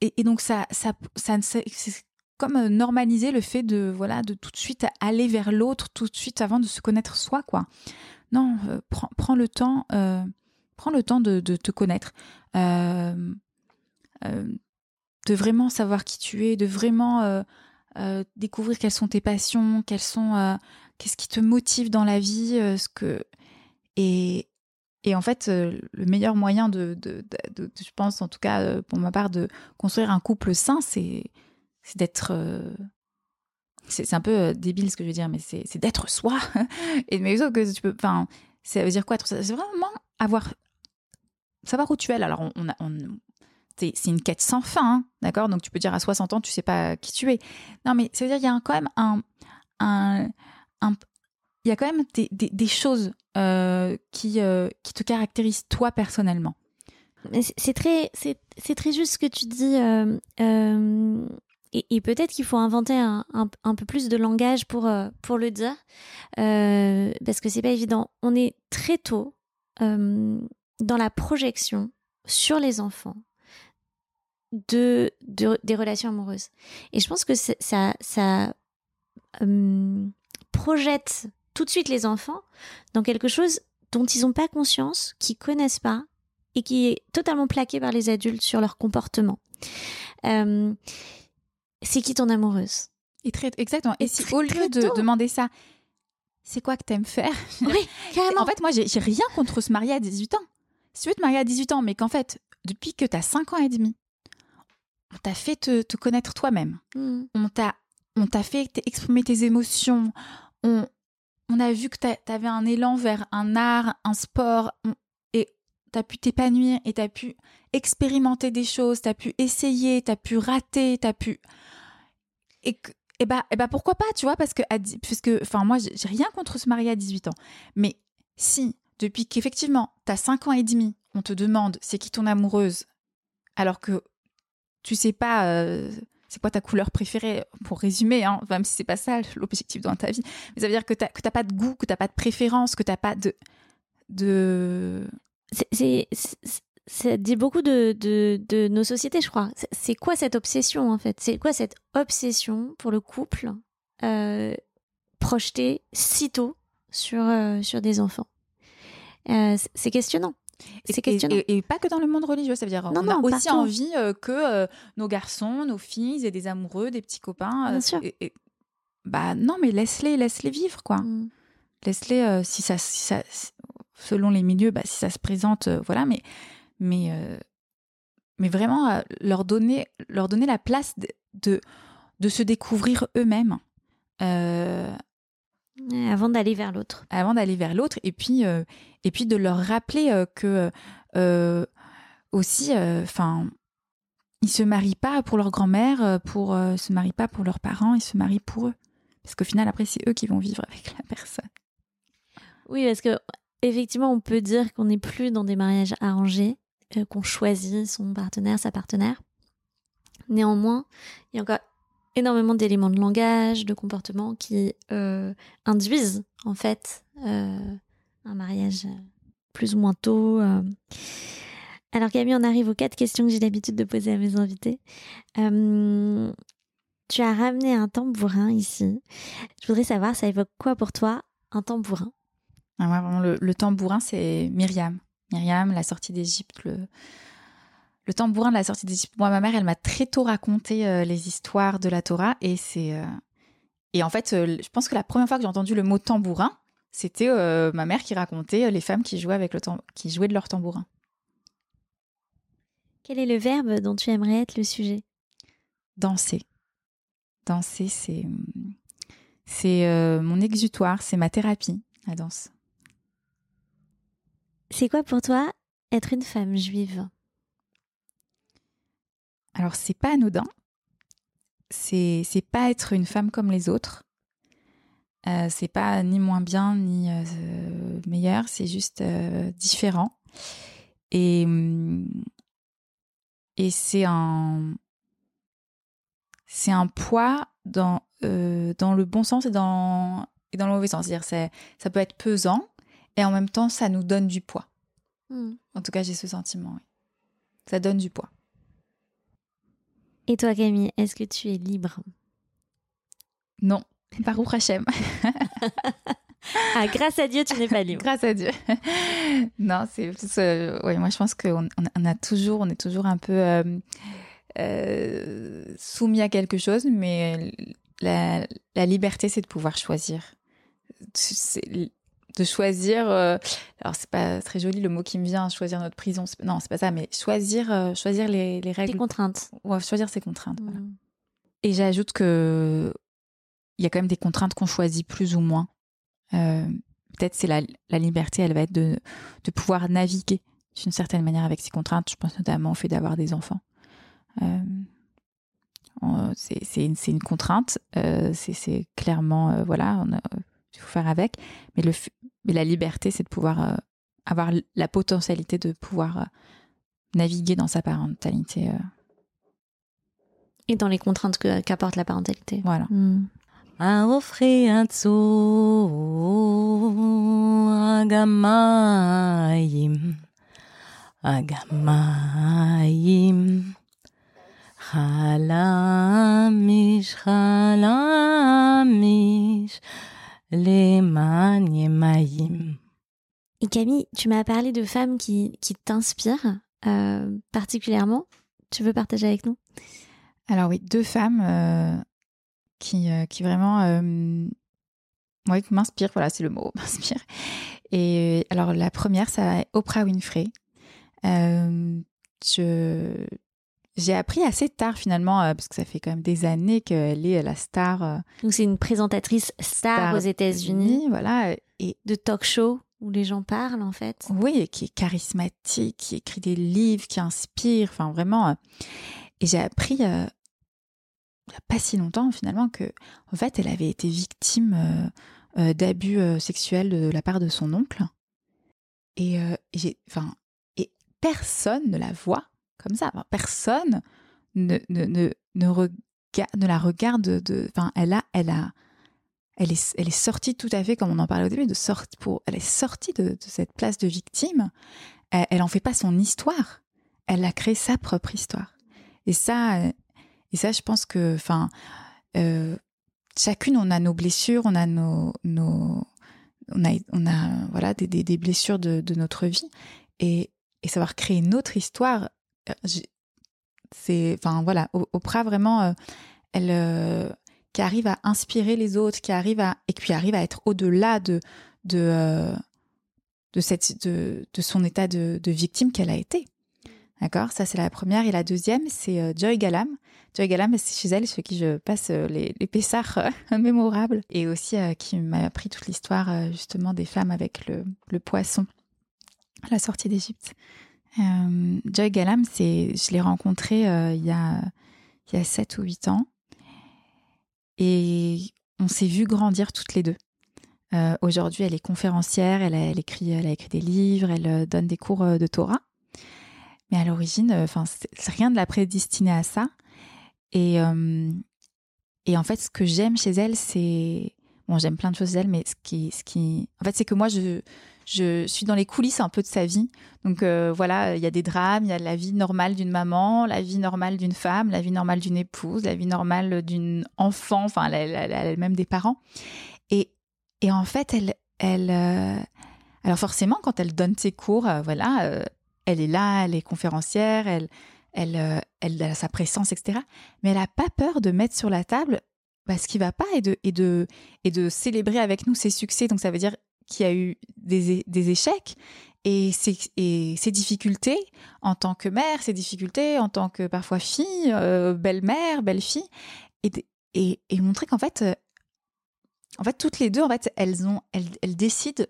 Speaker 2: Et, donc ça, ça, ça, c'est comme euh, normaliser le fait de voilà de tout de suite aller vers l'autre tout de suite avant de se connaître soi quoi. Non, euh, prends, le temps, euh, prends le temps de, te connaître, euh, de vraiment savoir qui tu es, de vraiment découvrir quelles sont tes passions, quelles sont qu'est-ce qui te motive dans la vie, ce que et et en fait, le meilleur moyen de, de, je pense en tout cas pour ma part, de construire un couple sain, c'est c'est d'être c'est un peu débile ce que je veux dire, mais c'est d'être soi. Et mais que tu peux, enfin, ça veut dire quoi? C'est vraiment avoir savoir où tu es. Alors on, on, c'est une quête sans fin, hein, d'accord? Donc tu peux dire à 60 ans, tu sais pas qui tu es. Non, mais ça veut dire qu'il y a quand même un, un, il y a quand même des, des, choses euh, qui, euh, qui te caractérisent toi personnellement.
Speaker 1: C'est très, c'est très juste ce que tu dis. Euh, et, peut-être qu'il faut inventer un, un, peu plus de langage pour, pour le dire, parce que c'est pas évident. On est très tôt dans la projection sur les enfants de, de, des relations amoureuses. Et je pense que ça, ça euh, projette tout de suite les enfants dans quelque chose dont ils n'ont pas conscience, qu'ils connaissent pas, et qui est totalement plaqué par les adultes sur leur comportement. Euh, c'est qui ton amoureuse?
Speaker 2: Et très exactement. Et, si au lieu de demander ça, c'est quoi que t'aimes faire?
Speaker 1: Oui, carrément.
Speaker 2: En fait, moi, j'ai rien contre se marier à 18 ans. Si tu veux te marier à 18 ans, mais qu'en fait, depuis que t'as 5 ans et demi, on t'a fait te, te, connaître toi-même. Mm. On t'a on t'a fait exprimer tes émotions. On, on a vu que t'avais un élan vers un art, un sport, on, et t'as pu t'épanouir et t'as pu expérimenter des choses, t'as pu essayer, t'as pu rater, t'as pu et que, et bah, et bah pourquoi pas, tu vois, parce que, puisque, enfin, moi, j'ai rien contre se marier à 18 ans. Mais si, depuis qu'effectivement, t'as 5 ans et demi, on te demande c'est qui ton amoureuse, alors que tu sais pas euh, c'est quoi ta couleur préférée, pour résumer, hein, même si c'est pas ça l'objectif dans ta vie, mais ça veut dire que t'as, que pas de goût, que t'as pas de préférence, que t'as pas de.
Speaker 1: C'est, ça dit beaucoup de, nos sociétés, je crois. C'est quoi cette obsession, en fait? C'est quoi cette obsession pour le couple euh, projetée si tôt sur, euh, des enfants? Euh, C'est questionnant.
Speaker 2: C'est questionnant. Et, et, pas que dans le monde religieux, ça veut dire non, on non, a aussi envie euh, que euh, nos garçons, nos filles aient des amoureux, des petits copains.
Speaker 1: Euh, Bien sûr.
Speaker 2: Et, bah non, mais laisse-les, laisse-les vivre, quoi. Mm. Laisse-les, si ça, si ça, selon les milieux, bah, si ça se présente, voilà, mais mais, euh, mais vraiment euh, leur, donner, leur donner la place de, de, de se découvrir eux-mêmes. Euh,
Speaker 1: avant d'aller vers l'autre.
Speaker 2: Avant d'aller vers l'autre. Et, puis et puis de leur rappeler que aussi, enfin, ils se marient pas pour leur grand-mère, pour se marient pas pour leurs parents, ils se marient pour eux. Parce qu'au final, après, c'est eux qui vont vivre avec la personne.
Speaker 1: Oui, parce que effectivement, on peut dire qu'on n'est plus dans des mariages arrangés, euh, qu'on choisit son partenaire, sa partenaire. Néanmoins, il y a encore énormément d'éléments de langage, de comportement qui euh, induisent en fait euh, un mariage plus ou moins tôt. Euh. Alors Camille, on arrive aux quatre questions que j'ai l'habitude de poser à mes invités. Tu as ramené un tambourin ici. Je voudrais savoir, ça évoque quoi pour toi un tambourin?
Speaker 2: Ah, vraiment, le, le tambourin, c'est Myriam. Myriam, la sortie d'Égypte, le, le tambourin de la sortie d'Égypte. Moi, ma mère, elle m'a très tôt raconté euh, les histoires de la Torah et c'est euh... et en fait, euh, je pense que la première fois que j'ai entendu le mot tambourin, c'était ma mère qui racontait les femmes qui jouaient avec le qui jouaient de leur tambourin.
Speaker 1: Quel est le verbe dont tu aimerais être le sujet?
Speaker 2: Danser. Danser, c'est c'est mon exutoire, c'est ma thérapie, la danse.
Speaker 1: C'est quoi pour toi être une femme juive?
Speaker 2: Alors c'est pas anodin. C'est c'est pas être une femme comme les autres. Euh, c'est pas ni moins bien ni euh, meilleur, c'est juste euh, différent. Et et c'est un c'est un poids dans dans le bon sens et dans et dans le mauvais sens. C'est-à-dire, ça peut être pesant et en même temps, ça nous donne du poids.
Speaker 1: Hmm.
Speaker 2: En tout cas, j'ai ce sentiment. Oui. Ça donne du poids.
Speaker 1: Et toi, Camille, est-ce que tu es libre?
Speaker 2: Non, par Hachem.
Speaker 1: ah, grâce à Dieu, tu n'es pas libre.
Speaker 2: grâce à Dieu. non, c'est plus. Euh, oui, moi, je pense qu'on on a toujours, on est toujours un peu euh, euh, soumis à quelque chose, mais la, la liberté, c'est de pouvoir choisir. De choisir. alors, c'est pas très joli le mot qui me vient, choisir notre prison. Non, c'est pas ça, mais choisir, choisir les, les règles.
Speaker 1: Les contraintes.
Speaker 2: Ouais, choisir ses contraintes. Voilà.
Speaker 1: Hmm.
Speaker 2: Et j'ajoute que il y a quand même des contraintes qu'on choisit plus ou moins. Euh, Peut-être c'est la, la, liberté, elle va être de, de pouvoir naviguer d'une certaine manière avec ces contraintes. Je pense notamment au fait d'avoir des enfants. Euh, c'est une, une, contrainte, euh, c'est clairement, euh, voilà, il faut faire avec. Mais, le, mais la liberté, c'est de pouvoir euh, avoir la potentialité de pouvoir euh, naviguer dans sa parentalité.
Speaker 1: Et dans les contraintes qu'apporte la parentalité.
Speaker 2: Voilà.
Speaker 1: Mm.
Speaker 3: האופחיאצו הגמיים, הגמיים, חלמיש, חלמיש, Lemaim.
Speaker 1: Et Camille, tu m'as parlé de femmes qui, qui t'inspirent euh, particulièrement. Tu veux partager avec nous?
Speaker 2: Alors oui, deux femmes euh, qui, euh, qui vraiment ouais, m'inspirent, voilà, c'est le mot, m'inspirent. Et alors la première, ça Oprah Winfrey. je, j'ai appris assez tard finalement, euh, parce que ça fait quand même des années qu'elle est la star. Euh,
Speaker 1: Donc c'est une présentatrice star, star aux États-Unis,
Speaker 2: voilà, et
Speaker 1: de talk show où les gens parlent en fait.
Speaker 2: Oui, et qui est charismatique, qui écrit des livres, qui inspire, enfin vraiment. Et j'ai appris il n'y a pas si longtemps finalement que en fait elle avait été victime euh, euh, d'abus euh, sexuels de la part de son oncle et, et enfin et personne ne la voit comme ça. Personne ne ne, ne, ne, regarde, ne la regarde de enfin elle a elle a elle est, elle est sortie tout à fait comme on en parlait au début de sorte pour elle est sortie de, cette place de victime. Elle, elle en fait pas son histoire. Elle a créé sa propre histoire. Et ça et ça, je pense que, enfin, euh, chacune, on a nos blessures, on a nos, nos on a, on a, voilà, des, des, blessures de, notre vie, et, et savoir créer une autre histoire, c'est, enfin, voilà, Oprah vraiment, euh, elle, euh, qui arrive à inspirer les autres, qui arrive à, et qui arrive à être au-delà de, de, euh, de cette, de, de son état de, victime qu'elle a été. D'accord? Ça, c'est la première. Et la deuxième, c'est euh, Joy Galam. Joy Galam, c'est chez elle chez qui je passe euh, les, les pessards euh, mémorables. Et aussi qui m'a appris toute l'histoire, justement, des femmes avec le, le poisson à la sortie d'Égypte. Joy Galam, je l'ai rencontrée il, y a, il y a 7 ou 8 ans. Et on s'est vu grandir toutes les deux. Aujourd'hui, elle est conférencière, elle a, écrit, elle a écrit des livres, elle donne des cours de Torah. Mais à l'origine, rien de la prédestiné à ça. Et, euh, en fait, ce que j'aime chez elle, c'est bon, j'aime plein de choses d'elle, mais ce qui, en fait, c'est que moi, je, je suis dans les coulisses un peu de sa vie. Donc euh, voilà, il y a des drames, il y a la vie normale d'une maman, la vie normale d'une femme, la vie normale d'une épouse, la vie normale d'une enfant, enfin, elle-même des parents. Et, en fait, elle, elle, euh, alors forcément, quand elle donne ses cours, euh, voilà, elle est là, elle est conférencière, elle, elle, elle a sa présence, etc. Mais elle n'a pas peur de mettre sur la table bah, ce qui va pas et de célébrer avec nous ses succès. Donc ça veut dire qu'il y a eu des, des échecs et ses, et ses difficultés en tant que mère, ses difficultés en tant que parfois fille, euh, belle-mère, belle-fille, et, et, et montrer qu'en fait, euh, en fait, toutes les deux, en fait, elles ont, elles, elles décident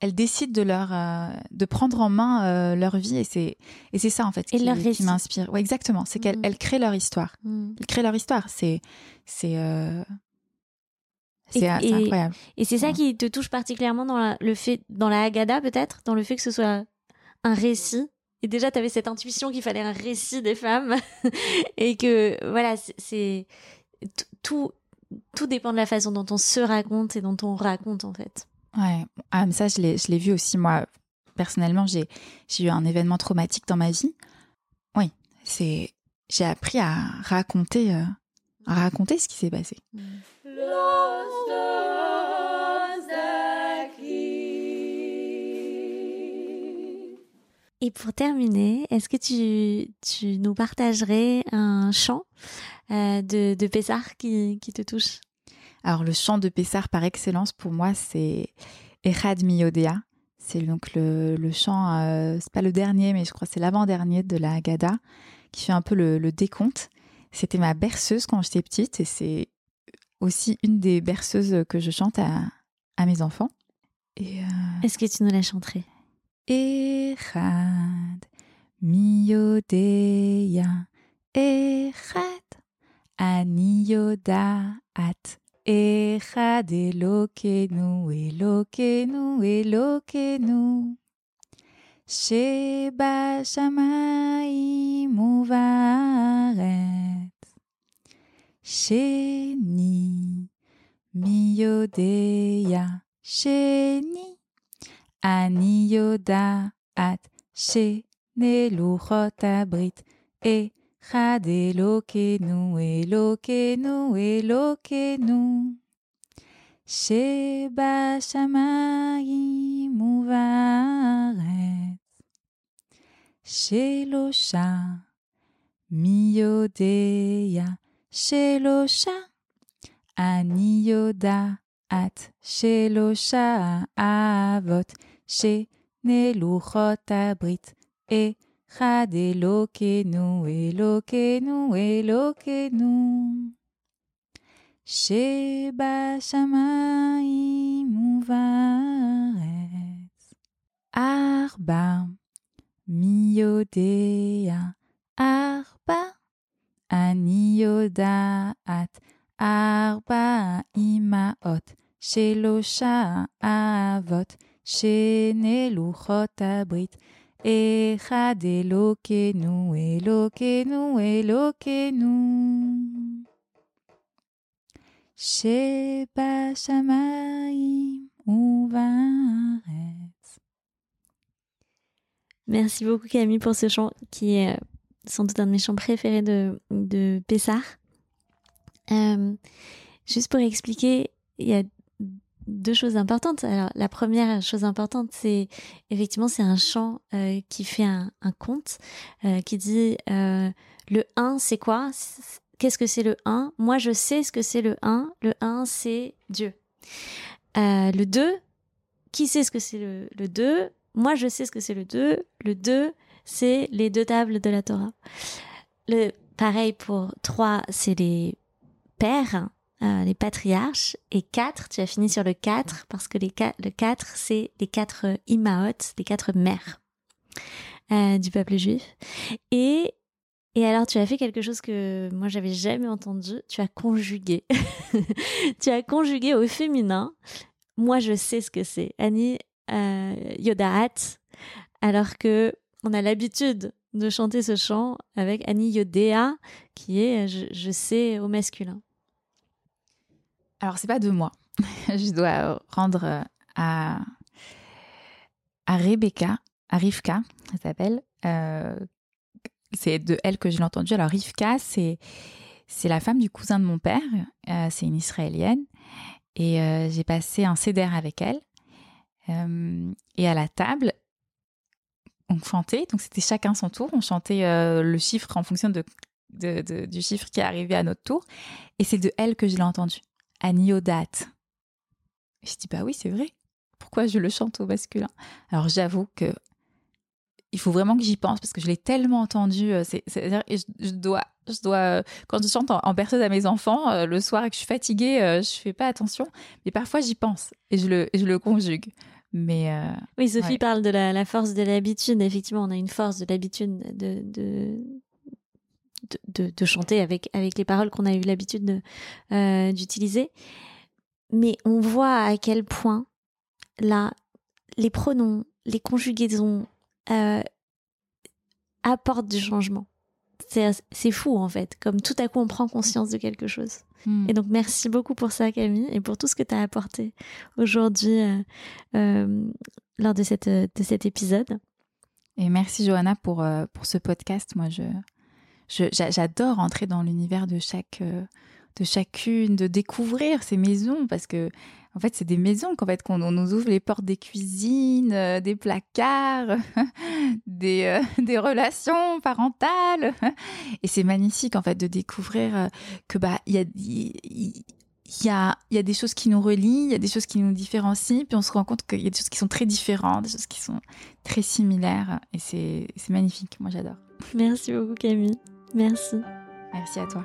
Speaker 2: elles décident de leur euh, de prendre en main leur vie et c'est et c'est ça en fait
Speaker 1: et
Speaker 2: qui,
Speaker 1: leur
Speaker 2: qui m'inspire. Ouais, exactement, c'est qu'elles elles créent leur histoire.
Speaker 1: Mm.
Speaker 2: Elles créent leur histoire, c'est c'est c'est incroyable.
Speaker 1: Et c'est ça
Speaker 2: Ouais.
Speaker 1: qui te touche particulièrement dans la, le fait, dans la Haggadah peut-être, dans le fait que ce soit un récit? Et déjà, tu avais cette intuition qu'il fallait un récit des femmes et que voilà, c'est- tout tout dépend de la façon dont on se raconte et dont on raconte en fait.
Speaker 2: Ouais, ah, mais ça, je l'ai, vu aussi, moi. Personnellement, j'ai, eu un événement traumatique dans ma vie. Oui, c'est, j'ai appris à raconter, euh, à raconter ce qui s'est passé.
Speaker 1: Et pour terminer, est-ce que tu, tu nous partagerais un chant euh, de, de qui, qui te touche?
Speaker 2: Alors, le chant de Pessar par excellence, pour moi, c'est Echad Miyodea. C'est donc le, le chant, euh, c'est pas le dernier, mais je crois que c'est l'avant-dernier de la Haggadah, qui fait un peu le, le décompte. C'était ma berceuse quand j'étais petite et c'est aussi une des berceuses que je chante à, à mes enfants. Et, euh,
Speaker 1: Est-ce que tu nous la chanterais
Speaker 2: Echad Miyodea Echad Ani Yodaat Echad Elokenu Elokenu Elokenu Sheba Shamayim Uvaret Chéni, Miyodeya, Chéni, Aniyoda, At, Chéneluchot, Abrit, et Chadelokenu, Elokenu, Elokenu. Sheba Shamayim Uvaret, Shelosha, Miyodeya, Shelosha. Anioda at Shelosha avot. She neluchot abrit. Et Chad Elokenu, Elokenu, Elokenu. Sheba Shamaim. Arba, Miodea, Arba. Aniyodat Arba Imaot Shelosha Avot Sheneluchot Abrit. Echad Elokenu Elokenu Elokenu Sheba Shamaim
Speaker 1: Merci beaucoup Camille pour ce chant qui est sans doute un de mes chants préférés de, de Pessar. Euh, juste pour expliquer, il y a deux choses importantes. Alors, la première chose importante, c'est effectivement, c'est un chant euh, qui fait un, un conte, euh, qui dit euh, le 1, c'est quoi? Qu'est-ce que c'est le 1 Moi, je sais ce que c'est le 1. Le 1, c'est Dieu. Euh, le 2, qui sait ce que c'est le 2 Moi, je sais ce que c'est le 2. Le 2, c'est les deux tables de la Torah. Le, pareil pour 3, c'est les pères, euh, les patriarches. Et 4, tu as fini sur le 4, parce que les le 4, c'est les quatre euh, imaot, les quatre mères euh, du peuple juif. Et, et alors, tu as fait quelque chose que moi, j'avais jamais entendu. Tu as conjugué. tu as conjugué au féminin. Moi, je sais ce que c'est. Annie euh, Yodaat. Alors que on a l'habitude de chanter ce chant avec Annie Yodea, qui est je, sais au masculin.
Speaker 2: Alors, c'est pas de moi. Je dois rendre euh, à, à Rebecca, à Rivka, elle s'appelle. Euh, c'est de elle que je l'ai entendu. Alors, Rivka, c'est, c'est la femme du cousin de mon père. Euh, c'est une israélienne. Et j'ai passé un CDR avec elle. Et à la table, on chantait. Donc, c'était chacun son tour. On chantait euh, le chiffre en fonction de, du chiffre qui est arrivé à notre tour. Et c'est de elle que je l'ai entendu. Aniodate. Je dis bah oui, c'est vrai. Pourquoi je le chante au masculin? Alors j'avoue que il faut vraiment que j'y pense parce que je l'ai tellement entendu. euh, C'est, c'est- et je, dois, je dois euh, quand je chante en, berceuse à mes enfants le soir et que je suis fatiguée, je fais pas attention. Mais parfois j'y pense et je le, et je le conjugue. Mais euh,
Speaker 1: Oui, Sophie
Speaker 2: Ouais.
Speaker 1: parle de la, la force de l'habitude. Effectivement, on a une force de l'habitude de, de, de, de- de chanter avec, avec les paroles qu'on a eu l'habitude de, euh, d'utiliser. Mais on voit à quel point, là, les pronoms, les conjugaisons euh, apportent du changement. C'est fou en fait, comme tout à coup on prend conscience de quelque chose.
Speaker 2: Hmm.
Speaker 1: Et donc merci beaucoup pour ça Camille et pour tout ce que tu as apporté aujourd'hui euh, euh, lors de, cette, de cet épisode.
Speaker 2: Et merci Johanna pour, euh, pour ce podcast. Moi, je, je- j'a- j'adore entrer dans l'univers de chaque de chacune, de découvrir ces maisons parce que en fait, c'est des maisons qu'en fait qu'on on nous ouvre les portes des cuisines, euh, des placards, des euh, des relations parentales et c'est magnifique en fait de découvrir euh, que bah il y a il il y a, il y a des choses qui nous relient, il y a des choses qui nous différencient, puis on se rend compte qu'il y a des choses qui sont très différentes, des choses qui sont très similaires, et c'est c'est magnifique. Moi, j'adore.
Speaker 1: Merci beaucoup Camille. Merci.
Speaker 2: Merci à toi.